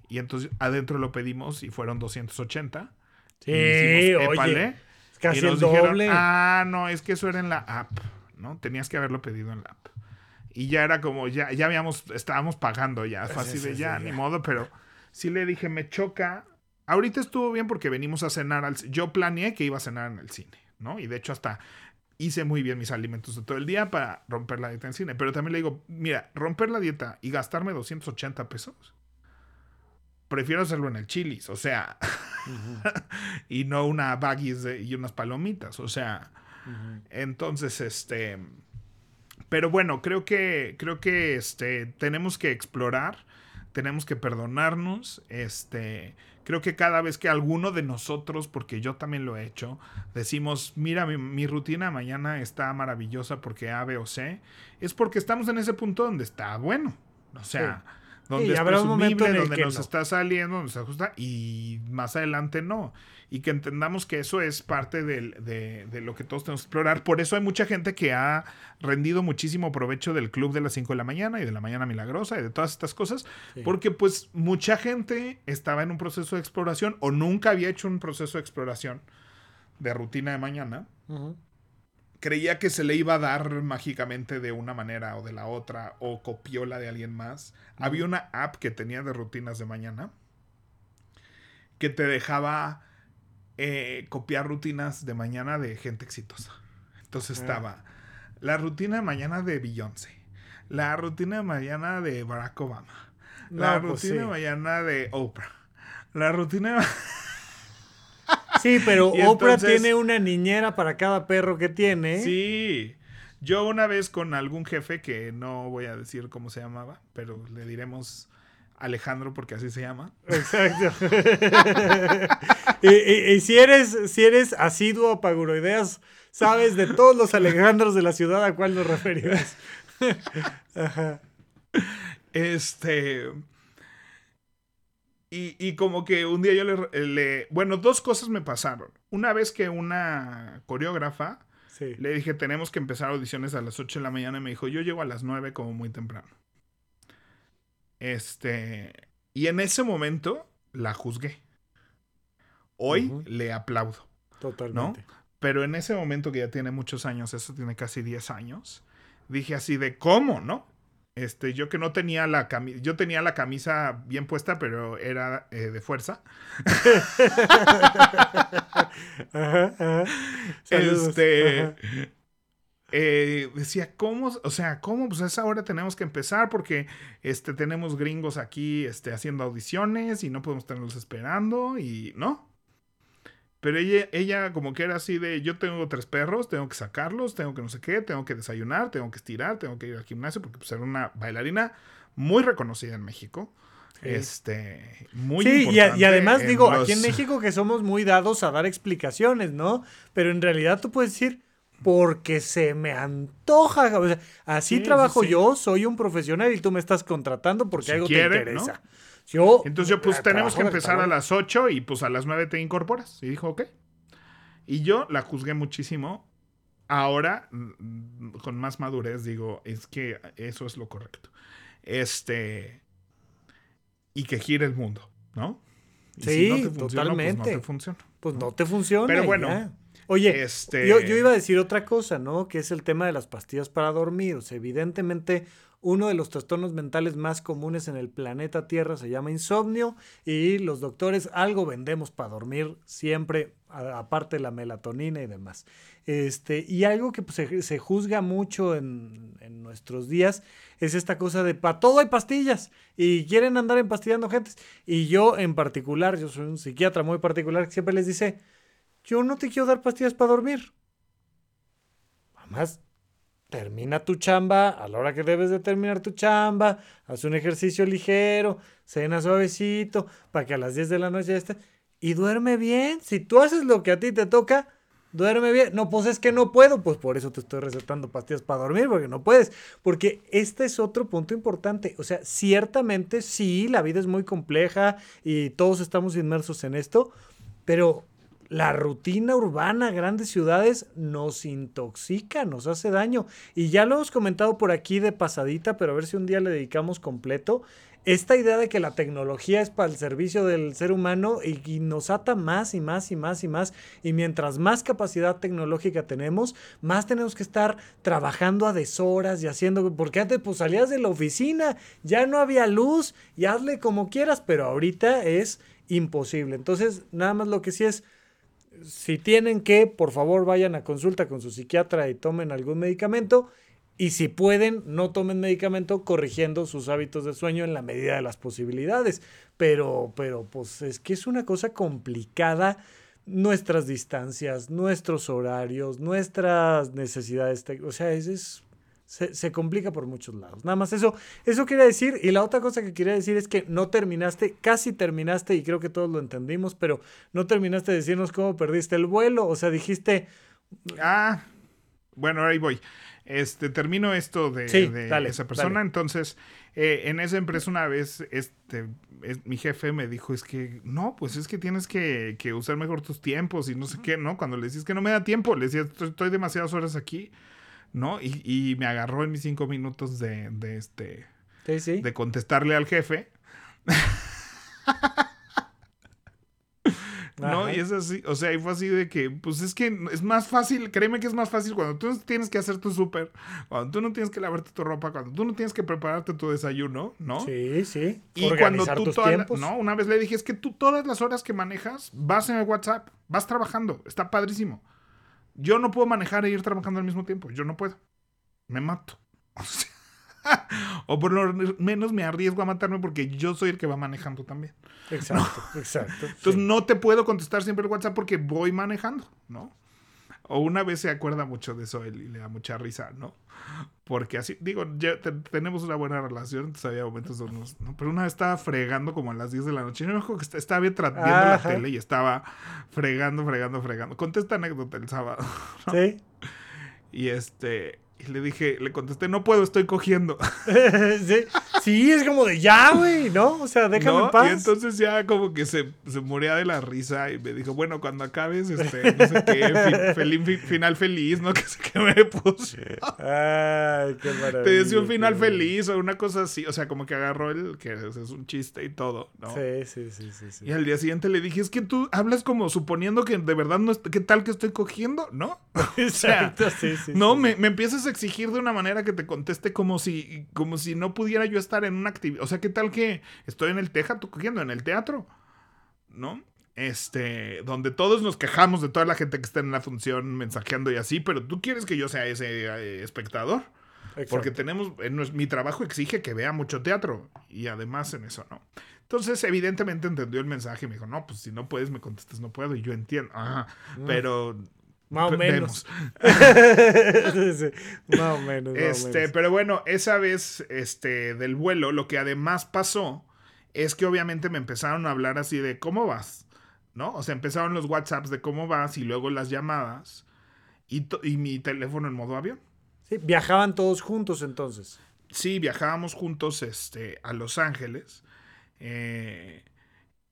Y entonces adentro lo pedimos y fueron 280. Sí, oye. Casi el doble. ah, no, es que eso era en la app, ¿no? Tenías que haberlo pedido en la app. Y ya era como, ya, ya habíamos, estábamos pagando ya, fácil de ya, ni modo, pero sí le dije, me choca. Ahorita estuvo bien porque venimos a cenar al... Yo planeé que iba a cenar en el cine, ¿no? Y de hecho hasta hice muy bien mis alimentos de todo el día para romper la dieta en cine. Pero también le digo, mira, romper la dieta y gastarme 280 pesos, prefiero hacerlo en el chilis, o sea, y no una baggies y unas palomitas, o sea, entonces, este, pero bueno, creo que, creo que, este, tenemos que explorar, tenemos que perdonarnos, este, Creo que cada vez que alguno de nosotros, porque yo también lo he hecho, decimos, mira, mi, rutina mañana está maravillosa porque A, B o C, es porque estamos en ese punto donde está bueno. O sea, donde es presumible, donde nos está saliendo, donde se ajusta, y más adelante no y que entendamos que eso es parte de, lo que todos tenemos que explorar. Por eso hay mucha gente que ha rendido muchísimo provecho del club de las 5 de la mañana y de la mañana milagrosa y de todas estas cosas, porque pues mucha gente estaba en un proceso de exploración o nunca había hecho un proceso de exploración de rutina de mañana. Creía que se le iba a dar mágicamente de una manera o de la otra, o copió la de alguien más. Había una app que tenía de rutinas de mañana que te dejaba eh, copiar rutinas de mañana de gente exitosa. Entonces estaba la rutina de mañana de Beyoncé, la rutina de mañana de Barack Obama, la pues rutina de mañana de Oprah, la rutina de... Sí, pero Oprah tiene una niñera para cada perro que tiene. Sí. Yo una vez con algún jefe que no voy a decir cómo se llamaba, pero le diremos Alejandro, porque así se llama. Exacto. y, si eres, si eres asiduo a Paguroideas, sabes de todos los Alejandros de la ciudad a cuál nos referimos. Este. Y, como que un día yo le, Bueno, dos cosas me pasaron. Una vez que una coreógrafa le dije, tenemos que empezar audiciones a las 8 de la mañana y me dijo, yo llego a las 9 como muy temprano. Este... Y en ese momento la juzgué. Hoy le aplaudo. Totalmente. Pero en ese momento que ya tiene muchos años, eso tiene casi 10 años, dije así de cómo, ¿no? Este, yo que no tenía la camisa, yo tenía la camisa bien puesta, pero era eh, de fuerza. Este, eh, decía, ¿cómo? O sea, ¿cómo? Pues a esa hora tenemos que empezar porque este, tenemos gringos aquí este, haciendo audiciones y no podemos tenerlos esperando y, ¿no? Pero ella, ella como que era así de, yo tengo tres perros, tengo que sacarlos, tengo que no sé qué, tengo que desayunar, tengo que estirar, tengo que ir al gimnasio, porque pues era una bailarina muy reconocida en México. Este, muy sí, y, y, además digo, aquí en México que somos muy dados a dar explicaciones, ¿no? Pero en realidad tú puedes decir, porque se me antoja. O sea, así trabajo yo, soy un profesional y tú me estás contratando porque algo te interesa. Entonces yo, pues tenemos que empezar a las 8 y pues a las 9 te incorporas. Y dijo, ok. Y yo la juzgué muchísimo. Ahora, mm, con más madurez, digo, es que eso es lo correcto. Este. Y que gire el mundo, ¿no? sí, totalmente. Pues no te funciona. Pues no te funciona. Pero bueno. Oye, este... yo, yo, iba a decir otra cosa, ¿no? Que es el tema de las pastillas para dormir. O sea, evidentemente uno de los trastornos mentales más comunes en el planeta Tierra se llama insomnio y los doctores algo vendemos para dormir siempre, aparte de la melatonina y demás. Este, y algo que pues, se, juzga mucho en, nuestros días es esta cosa de para todo hay pastillas y quieren andar empastillando gente. Y yo en particular, yo soy un psiquiatra muy particular que siempre les dice, yo no te quiero dar pastillas para dormir. Además, termina tu chamba a la hora que debes de terminar tu chamba, haz un ejercicio ligero, cena suavecito, para que a las 10 de la noche estés, y duerme bien. Si tú haces lo que a ti te toca, duerme bien. No, pues es que no puedo, pues por eso te estoy recetando pastillas para dormir, porque no puedes. Porque este es otro punto importante. O sea, ciertamente sí, la vida es muy compleja y todos estamos inmersos en esto, pero la rutina urbana, grandes ciudades, nos intoxica, nos hace daño. Y ya lo hemos comentado por aquí de pasadita, pero a ver si un día le dedicamos completo. Esta idea de que la tecnología es para el servicio del ser humano y, nos ata más y más y más y más. Y mientras más capacidad tecnológica tenemos, más tenemos que estar trabajando a deshoras y haciendo. Porque antes pues salías de la oficina, ya no había luz y hazle como quieras, pero ahorita es imposible. Entonces, nada más lo que sí es si tienen que, por favor vayan a consulta con su psiquiatra y tomen algún medicamento. Y si pueden, no tomen medicamento corrigiendo sus hábitos de sueño en la medida de las posibilidades. Pero, pero, pues es que es una cosa complicada nuestras distancias, nuestros horarios, nuestras necesidades. O sea, es se, complica por muchos lados. Nada más eso, eso quería decir. Y la otra cosa que quería decir es que no terminaste, casi terminaste, y creo que todos lo entendimos, pero no terminaste de decirnos cómo perdiste el vuelo. O sea, dijiste. Ah, bueno, ahí voy. Este, termino esto de, esa persona. Entonces, eh, en esa empresa una vez, este, mi jefe me dijo, es que, no, pues es que tienes que, usar mejor tus tiempos y no sé qué, ¿no? Cuando le decís que no me da tiempo, le decía, estoy demasiadas horas aquí. ¿No? Y, y, me agarró en mis cinco minutos de, de este. De contestarle al jefe. ¿no? Y es así, o sea, y fue así de que, pues es que es más fácil, créeme que es más fácil cuando tú tienes que hacer tu súper, cuando tú no tienes que lavarte tu ropa, cuando tú no tienes que prepararte tu desayuno, ¿no? Sí, sí. Y cuando tú todas, no, una vez le dije, es que tú todas las horas que manejas vas en el WhatsApp, vas trabajando, está padrísimo. Yo no puedo manejar e ir trabajando al mismo tiempo. Yo no puedo. Me mato. O, por lo menos me arriesgo a matarme porque yo soy el que va manejando también. Exacto, exacto. Entonces no te puedo contestar siempre el WhatsApp porque voy manejando, ¿no? O una vez se acuerda mucho de eso él y le da mucha risa, ¿no? Porque así, digo, ya tenemos una buena relación, entonces había momentos donde nos, ¿no? Pero una vez estaba fregando como a las 10 de la noche. Yo me acuerdo que estaba viendo la tele y estaba fregando, fregando, fregando. Conté esta anécdota el sábado. ¿no? Sí. Y este, Y le dije, le contesté, no puedo, estoy cogiendo. sí, es como de ya, güey, ¿no? O sea, déjame en paz. Y entonces ya como que se, se moría de la risa y me dijo, bueno, cuando acabes, este, no sé qué, final feliz, ¿no? Que sé qué me puso. Ay, qué maravilla. Te decía un final feliz o una cosa así. O sea, como que agarró el que es un chiste y todo, ¿no? Sí, sí, sí, sí, sí. Y al día siguiente le dije, es que tú hablas como suponiendo que de verdad no, ¿qué tal que estoy cogiendo? ¿No? Exacto, sí, sí. No, Me, me empiezas exigir de una manera que te conteste como si, como si no pudiera yo estar en una actividad. O sea, ¿qué tal que estoy en el Teatro cogiendo, en el teatro? ¿No? Este, donde todos nos quejamos de toda la gente que está en la función mensajeando y así, pero tú quieres que yo sea ese eh, espectador. Porque tenemos, en, mi trabajo exige que vea mucho teatro y además en eso no. Entonces, evidentemente entendió el mensaje y me dijo, no, pues si no puedes, me contestas, no puedo. Y yo entiendo, ajá, mm. pero más o menos. más o menos. Este, pero bueno, esa vez este, del vuelo, lo que además pasó es que obviamente me empezaron a hablar así de cómo vas, ¿no? O sea, empezaron los WhatsApps de cómo vas y luego las llamadas y, y mi teléfono en modo avión. Sí, viajaban todos juntos entonces. Sí, viajábamos juntos este, a Los Ángeles. Eh,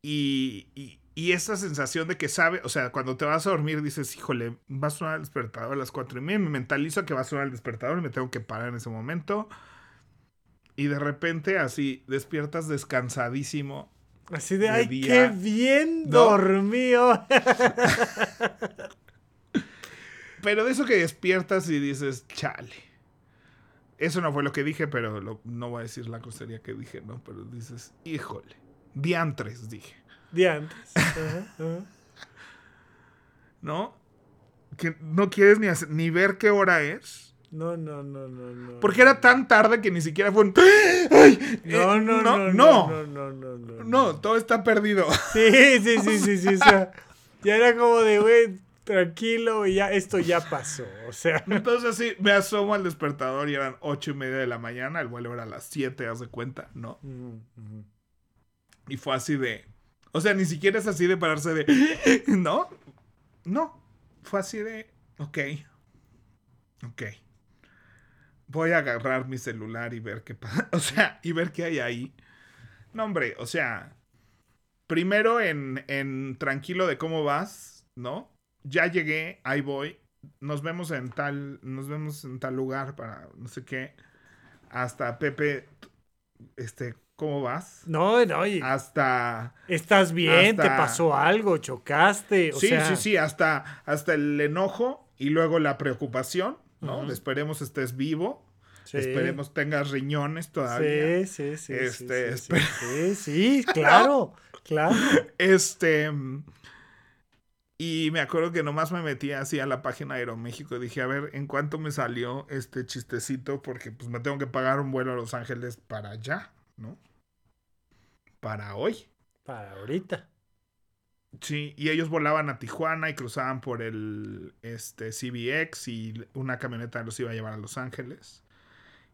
y, y esa sensación de que sabe, o sea, cuando te vas a dormir dices, híjole, va a sonar el despertador a las cuatro y media, me mentalizo que va a sonar el despertador y me tengo que parar en ese momento. Y de repente así despiertas descansadísimo. Así de, ay, qué bien dormido. pero de eso que despiertas y dices, chale. Eso no fue lo que dije, pero no voy a decir la cosería que dije, ¿no? Pero dices, híjole, diantres, dije de antes. ¿No? Que no quieres ni, ni ver qué hora es. No, no, no, no, no. Porque era tan tarde que ni siquiera fue un. ¡Ay! No, no, no, no, no, no, no, no, no, todo está perdido. Sí, sí, sí, sí, sí. O sea, ya era como de, güey, tranquilo, ya, esto ya pasó. O sea. Entonces así, me asomo al despertador y eran ocho y media de la mañana. El vuelo era a las siete, haz de cuenta, ¿no? Y fue así de. O sea, ni siquiera es así de pararse de. ¿No? No. Fue así de. Ok. Ok. Voy a agarrar mi celular y ver qué pasa. O sea, y ver qué hay ahí. No, hombre, o sea. Primero en, en tranquilo de cómo vas, ¿no? Ya llegué, ahí voy. Nos vemos en tal. Nos vemos en tal lugar para no sé qué. Hasta Pepe. Este, ¿Cómo vas? No, no, hasta... ¿Estás bien? ¿Te pasó algo? ¿Chocaste? sí, sí, sí, hasta, hasta el enojo y luego la preocupación, ¿no? Esperemos estés vivo. Esperemos tengas riñones todavía. Sí, sí, sí. Este, sí, sí, sí, claro, claro. Este... Y me acuerdo que nomás me metí así a la página de Aeroméxico y dije, a ver, ¿en cuánto me salió este chistecito? Porque pues me tengo que pagar un vuelo a Los Ángeles para allá. ¿No? Para hoy. Para ahorita. Sí, y ellos volaban a Tijuana y cruzaban por el este, CBX y una camioneta los iba a llevar a Los Ángeles.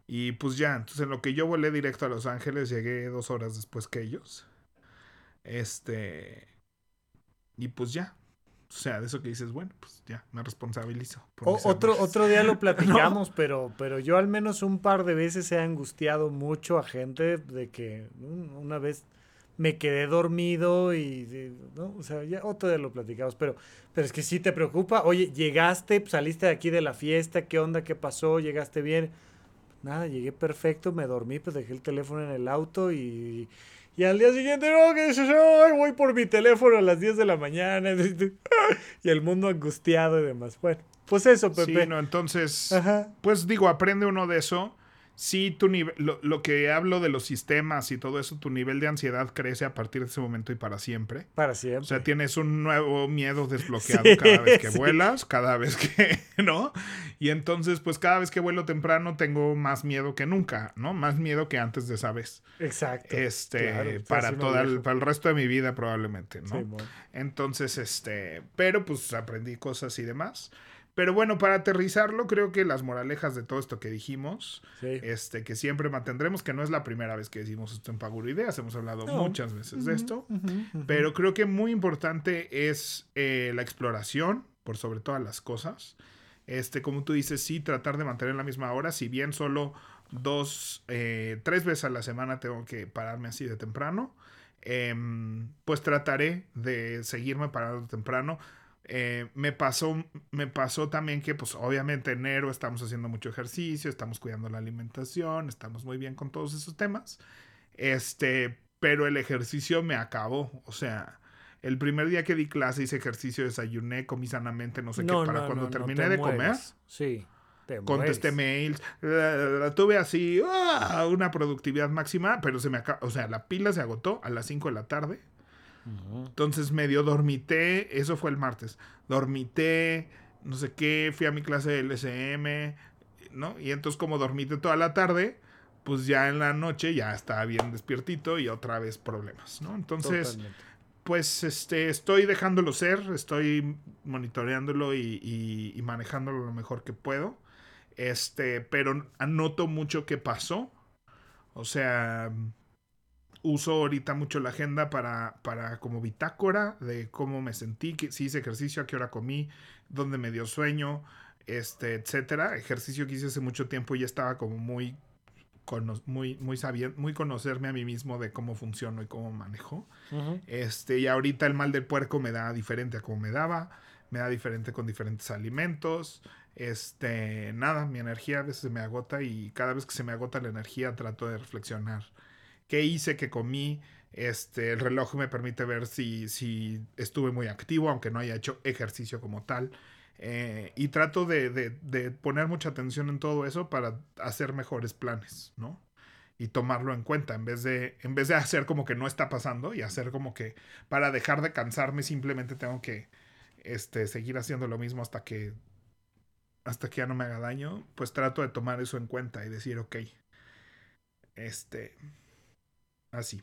Y pues ya, entonces en lo que yo volé directo a Los Ángeles, llegué dos horas después que ellos. Este. Y pues ya, o sea, de eso que dices, bueno, pues ya, me responsabilizo. otro, otro día lo platicamos, pero, pero yo al menos un par de veces he angustiado mucho a gente de que una vez me quedé dormido y, ¿no? O sea, ya otro día lo platicamos, pero, pero es que sí te preocupa. Oye, llegaste, saliste de aquí de la fiesta, ¿qué onda? ¿Qué pasó? ¿Llegaste bien? Nada, llegué perfecto, me dormí, pues dejé el teléfono en el auto y y al día siguiente, no, que yo voy por mi teléfono a las 10 de la mañana. y el mundo angustiado y demás. Bueno, pues eso, Pepe. Sí, no, entonces, pues digo, aprende uno de eso sí tu nivel, lo, que hablo de los sistemas y todo eso, tu nivel de ansiedad crece a partir de ese momento y para siempre. Para siempre. O sea, tienes un nuevo miedo desbloqueado cada vez que vuelas, cada vez que, ¿no? Y entonces, pues cada vez que vuelo temprano tengo más miedo que nunca, ¿no? Más miedo que antes de esa vez. Exacto. Este, para todo el, para el resto de mi vida probablemente, ¿no? Entonces, este, pero pues aprendí cosas y demás. Pero bueno, para aterrizarlo, creo que las moralejas de todo esto que dijimos, este, que siempre mantendremos, que no es la primera vez que decimos esto en Paguro Ideas, hemos hablado muchas veces de esto, pero creo que muy importante es eh, la exploración, por sobre todas las cosas. Este, como tú dices, sí, tratar de mantener la misma hora, si bien solo dos, eh, tres veces a la semana tengo que pararme así de temprano, em, pues trataré de seguirme parando temprano. Eh, me, pasó, me pasó también que, pues obviamente enero estamos haciendo mucho ejercicio, estamos cuidando la alimentación, estamos muy bien con todos esos temas. Este, pero el ejercicio me acabó. O sea, el primer día que di clase hice ejercicio, desayuné, comí sanamente, no sé qué, para cuando terminé de comer. Sí. contesté mails, tuve así ah, una productividad máxima, pero se me acabó, o sea, la pila se agotó a las 5 de la tarde entonces medio dormité, eso fue el martes, dormité, no sé qué, fui a mi clase de LSM, ¿no? Y entonces como dormité toda la tarde, pues ya en la noche ya estaba bien despiertito y otra vez problemas, ¿no? Entonces, pues este, estoy dejándolo ser, estoy monitoreándolo y, y, manejándolo lo mejor que puedo. Este, pero anoto mucho que pasó. O sea, uso ahorita mucho la agenda para, para como bitácora de cómo me sentí, que, si hice ejercicio, a qué hora comí, dónde me dio sueño, este, etcétera. Ejercicio que hice hace mucho tiempo y ya estaba como muy, muy, muy sabiendo, muy conocerme a mí mismo de cómo funciono y cómo manejo. Este, y ahorita el mal del puerco me da diferente a como me daba, me da diferente con diferentes alimentos. Este, nada, mi energía a veces se me agota y cada vez que se me agota la energía trato de reflexionar qué hice, qué comí. Este, el reloj me permite ver si, si estuve muy activo, aunque no haya hecho ejercicio como tal. Eh, y trato de, de, poner mucha atención en todo eso para hacer mejores planes, ¿no? Y tomarlo en cuenta, en vez, de, en vez de hacer como que no está pasando y hacer como que para dejar de cansarme simplemente tengo que este, seguir haciendo lo mismo hasta que, hasta que ya no me haga daño, pues trato de tomar eso en cuenta y decir, ok, este, así.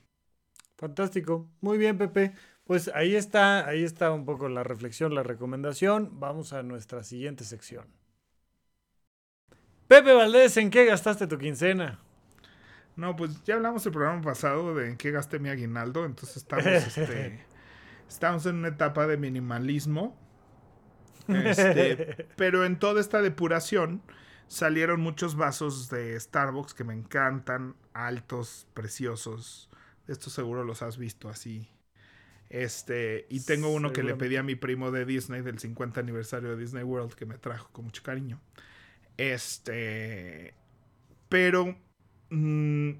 Fantástico. Muy bien, Pepe. Pues ahí está, ahí está un poco la reflexión, la recomendación. Vamos a nuestra siguiente sección. Pepe Valdés, ¿en qué gastaste tu quincena? No, pues ya hablamos el programa pasado de en qué gasté mi aguinaldo, entonces estamos, este, estamos en una etapa de minimalismo. Este, pero en toda esta depuración salieron muchos vasos de Starbucks que me encantan, altos, preciosos. Estos seguro los has visto así. Este, y tengo uno que le pedí a mi primo de Disney del 50 aniversario de Disney World que me trajo con mucho cariño. Este, pero mm,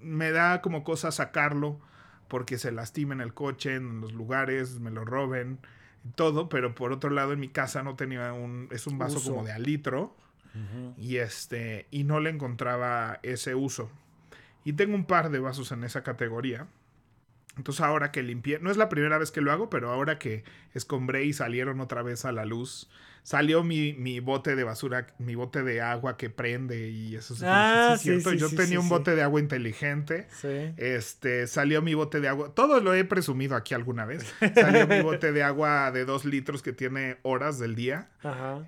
me da como cosa sacarlo porque se lastima en el coche, en los lugares, me lo roben, todo, pero por otro lado en mi casa no tenía un, es un vaso como de y este, y no le encontraba ese uso. Y tengo un par de vasos en esa categoría. Entonces ahora que limpié, no es la primera vez que lo hago, pero ahora que escombré y salieron otra vez a la luz, salió mi, mi bote de basura, mi bote de agua que prende y eso ah, es cierto. Yo tenía un bote de agua inteligente. Este, salió mi bote de agua, todo lo he presumido aquí alguna vez. Salió mi bote de agua de dos litros que tiene horas del día.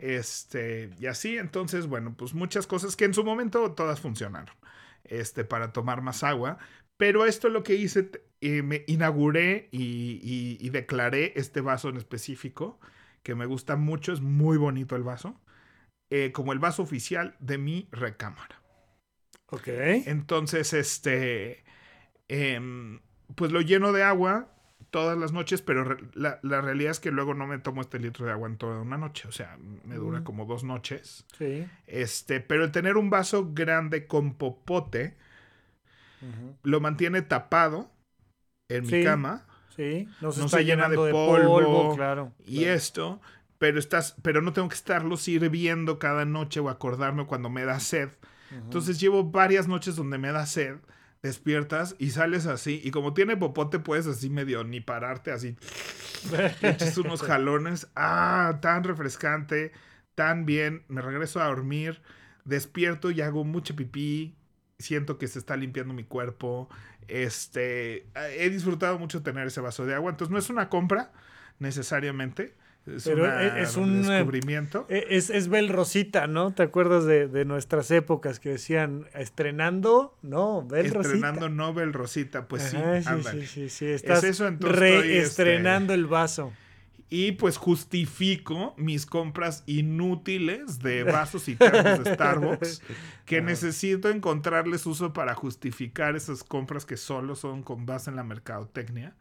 Este, y así, entonces, bueno, pues muchas cosas que en su momento todas funcionaron. Este, para tomar más agua. Pero esto lo que hice, eh, me inauguré y, declaré este vaso en específico, que me gusta mucho, es muy bonito el vaso, eh, como el vaso oficial de mi recámara. Ok. Entonces, este, em, pues lo lleno de agua todas las noches, pero la, realidad es que luego no me tomo este litro de agua en toda una noche, o sea, me dura mm. como dos noches. Sí. Este, pero el tener un vaso grande con popote, lo mantiene tapado en mi cama. Sí, no se, está llenando de, polvo, claro. Y esto, pero estás, pero no tengo que estarlo sirviendo cada noche o acordarme cuando me da sed. Entonces llevo varias noches donde me da sed, despiertas y sales así y como tiene popote puedes así medio ni pararte así. echas unos jalones, ah, tan refrescante, tan bien, me regreso a dormir, despierto y hago mucho pipí, siento que se está limpiando mi cuerpo. Este, he disfrutado mucho tener ese vaso de agua. Entonces no es una compra necesariamente. Es, Pero e, es un eh, descubrimiento. E, es, es Bel Rosita, ¿no? ¿Te acuerdas de, nuestras épocas que decían estrenando? No, Bel Rosita. Estrenando no Bel Rosita, pues sí, sí, sí, sí, Estás eso, reestrenando este, el vaso. Y pues justifico mis compras inútiles de vasos y termos de Starbucks que necesito encontrarles uso para justificar esas compras que solo son con base en la mercadotecnia.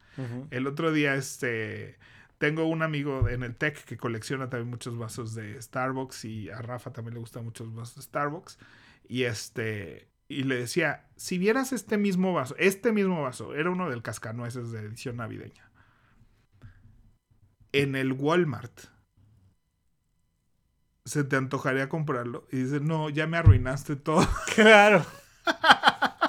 El otro día, este, tengo un amigo en el tech que colecciona también muchos vasos de Starbucks y a Rafa también le gustan muchos vasos de Starbucks. Y este, y le decía, si vieras este mismo vaso, este mismo vaso, era uno del cascanueces de edición navideña en el Walmart, se te antojaría comprarlo. Y dices, no, ya me arruinaste todo. Claro.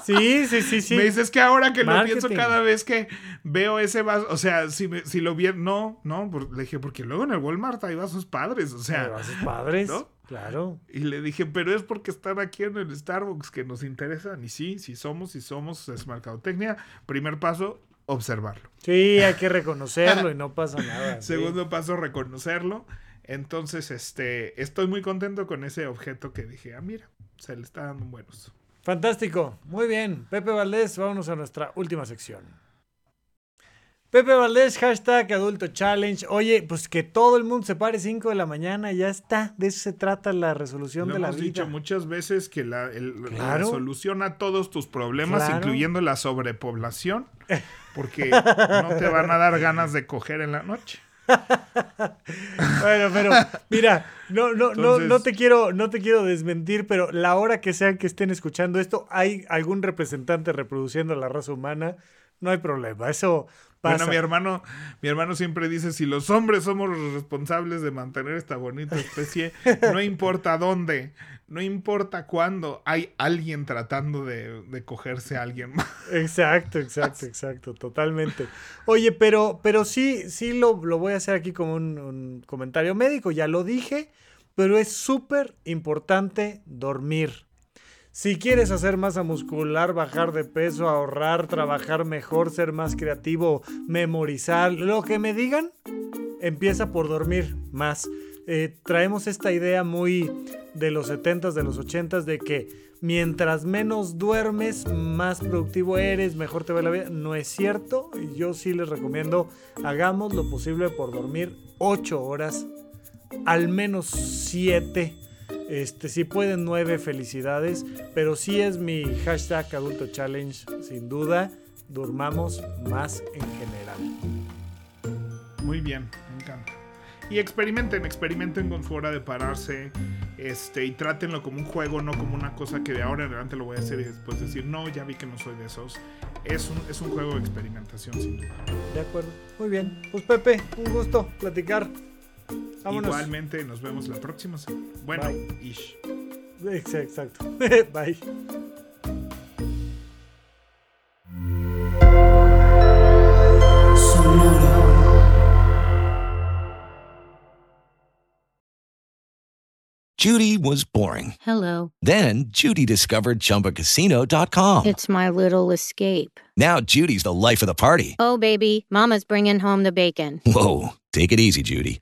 Sí, sí, sí, sí. Me dices que ahora que lo pienso cada vez que veo ese vaso, o sea, si, si lo vi, no, no, le dije, porque luego en el Walmart hay vasos padres, o sea. vasos padres, claro. Y le dije, pero es porque están aquí en el Starbucks que nos interesan. Y sí, si somos, si somos, es mercadotecnia. Primer paso, observarlo. Sí, hay que reconocerlo y no pasa nada. Segundo paso, reconocerlo. Entonces, este, estoy muy contento con ese objeto que dije, ah, mira, se le está dando buenos. Fantástico, muy bien. Pepe Valdés, vámonos a nuestra última sección. Pepe Valdés, hashtag Adulto Challenge. Oye, pues que todo el mundo se pare 5 de la mañana, ya está. De eso se trata la resolución de la vida. Hemos dicho muchas veces que la, solución a todos tus problemas, incluyendo la sobrepoblación, porque no te van a dar ganas de coger en la noche. bueno, pero mira, no, no, no, no, te quiero, no te quiero desmentir, pero la hora que sean que estén escuchando esto, hay algún representante reproduciendo la raza humana, no hay problema. Eso bueno, mi hermano, mi hermano siempre dice, si los hombres somos los responsables de mantener esta bonita especie, no importa dónde, no importa cuándo, hay alguien tratando de, cogerse a alguien más. Exacto, exacto, exacto, totalmente. Oye, pero, pero sí, sí lo, lo voy a hacer aquí como un comentario médico, ya lo dije, pero es súper importante dormir. Si quieres hacer masa muscular, bajar de peso, ahorrar, trabajar mejor, ser más creativo, memorizar, lo que me digan, empieza por dormir más. Eh, traemos esta idea muy de los 70s, de los 80s, de que mientras menos duermes, más productivo eres, mejor te va la vida. No es cierto. Yo sí les recomiendo, hagamos lo posible por dormir 8 horas, al menos 7 este, si pueden nueve, felicidades. Pero sí es mi hashtag adulto challenge, sin duda. Durmamos más en general. Muy bien, me encanta. Y experimenten, experimenten con su hora de pararse. Este, y trátenlo como un juego, no como una cosa que de ahora en adelante lo voy a hacer y después decir, no, ya vi que no soy de esos. Es un, es un juego de experimentación, sin duda. De acuerdo. Muy bien. Pues Pepe, un gusto platicar. Igualmente, nos vemos la próxima semana. Bueno, ish. Exacto. Bye. Judy was boring. Hello. Then Judy discovered chumbacasino.com. It's my little escape. Now Judy's the life of the party. Oh, baby, Mama's bringing home the bacon. Whoa. Take it easy, Judy.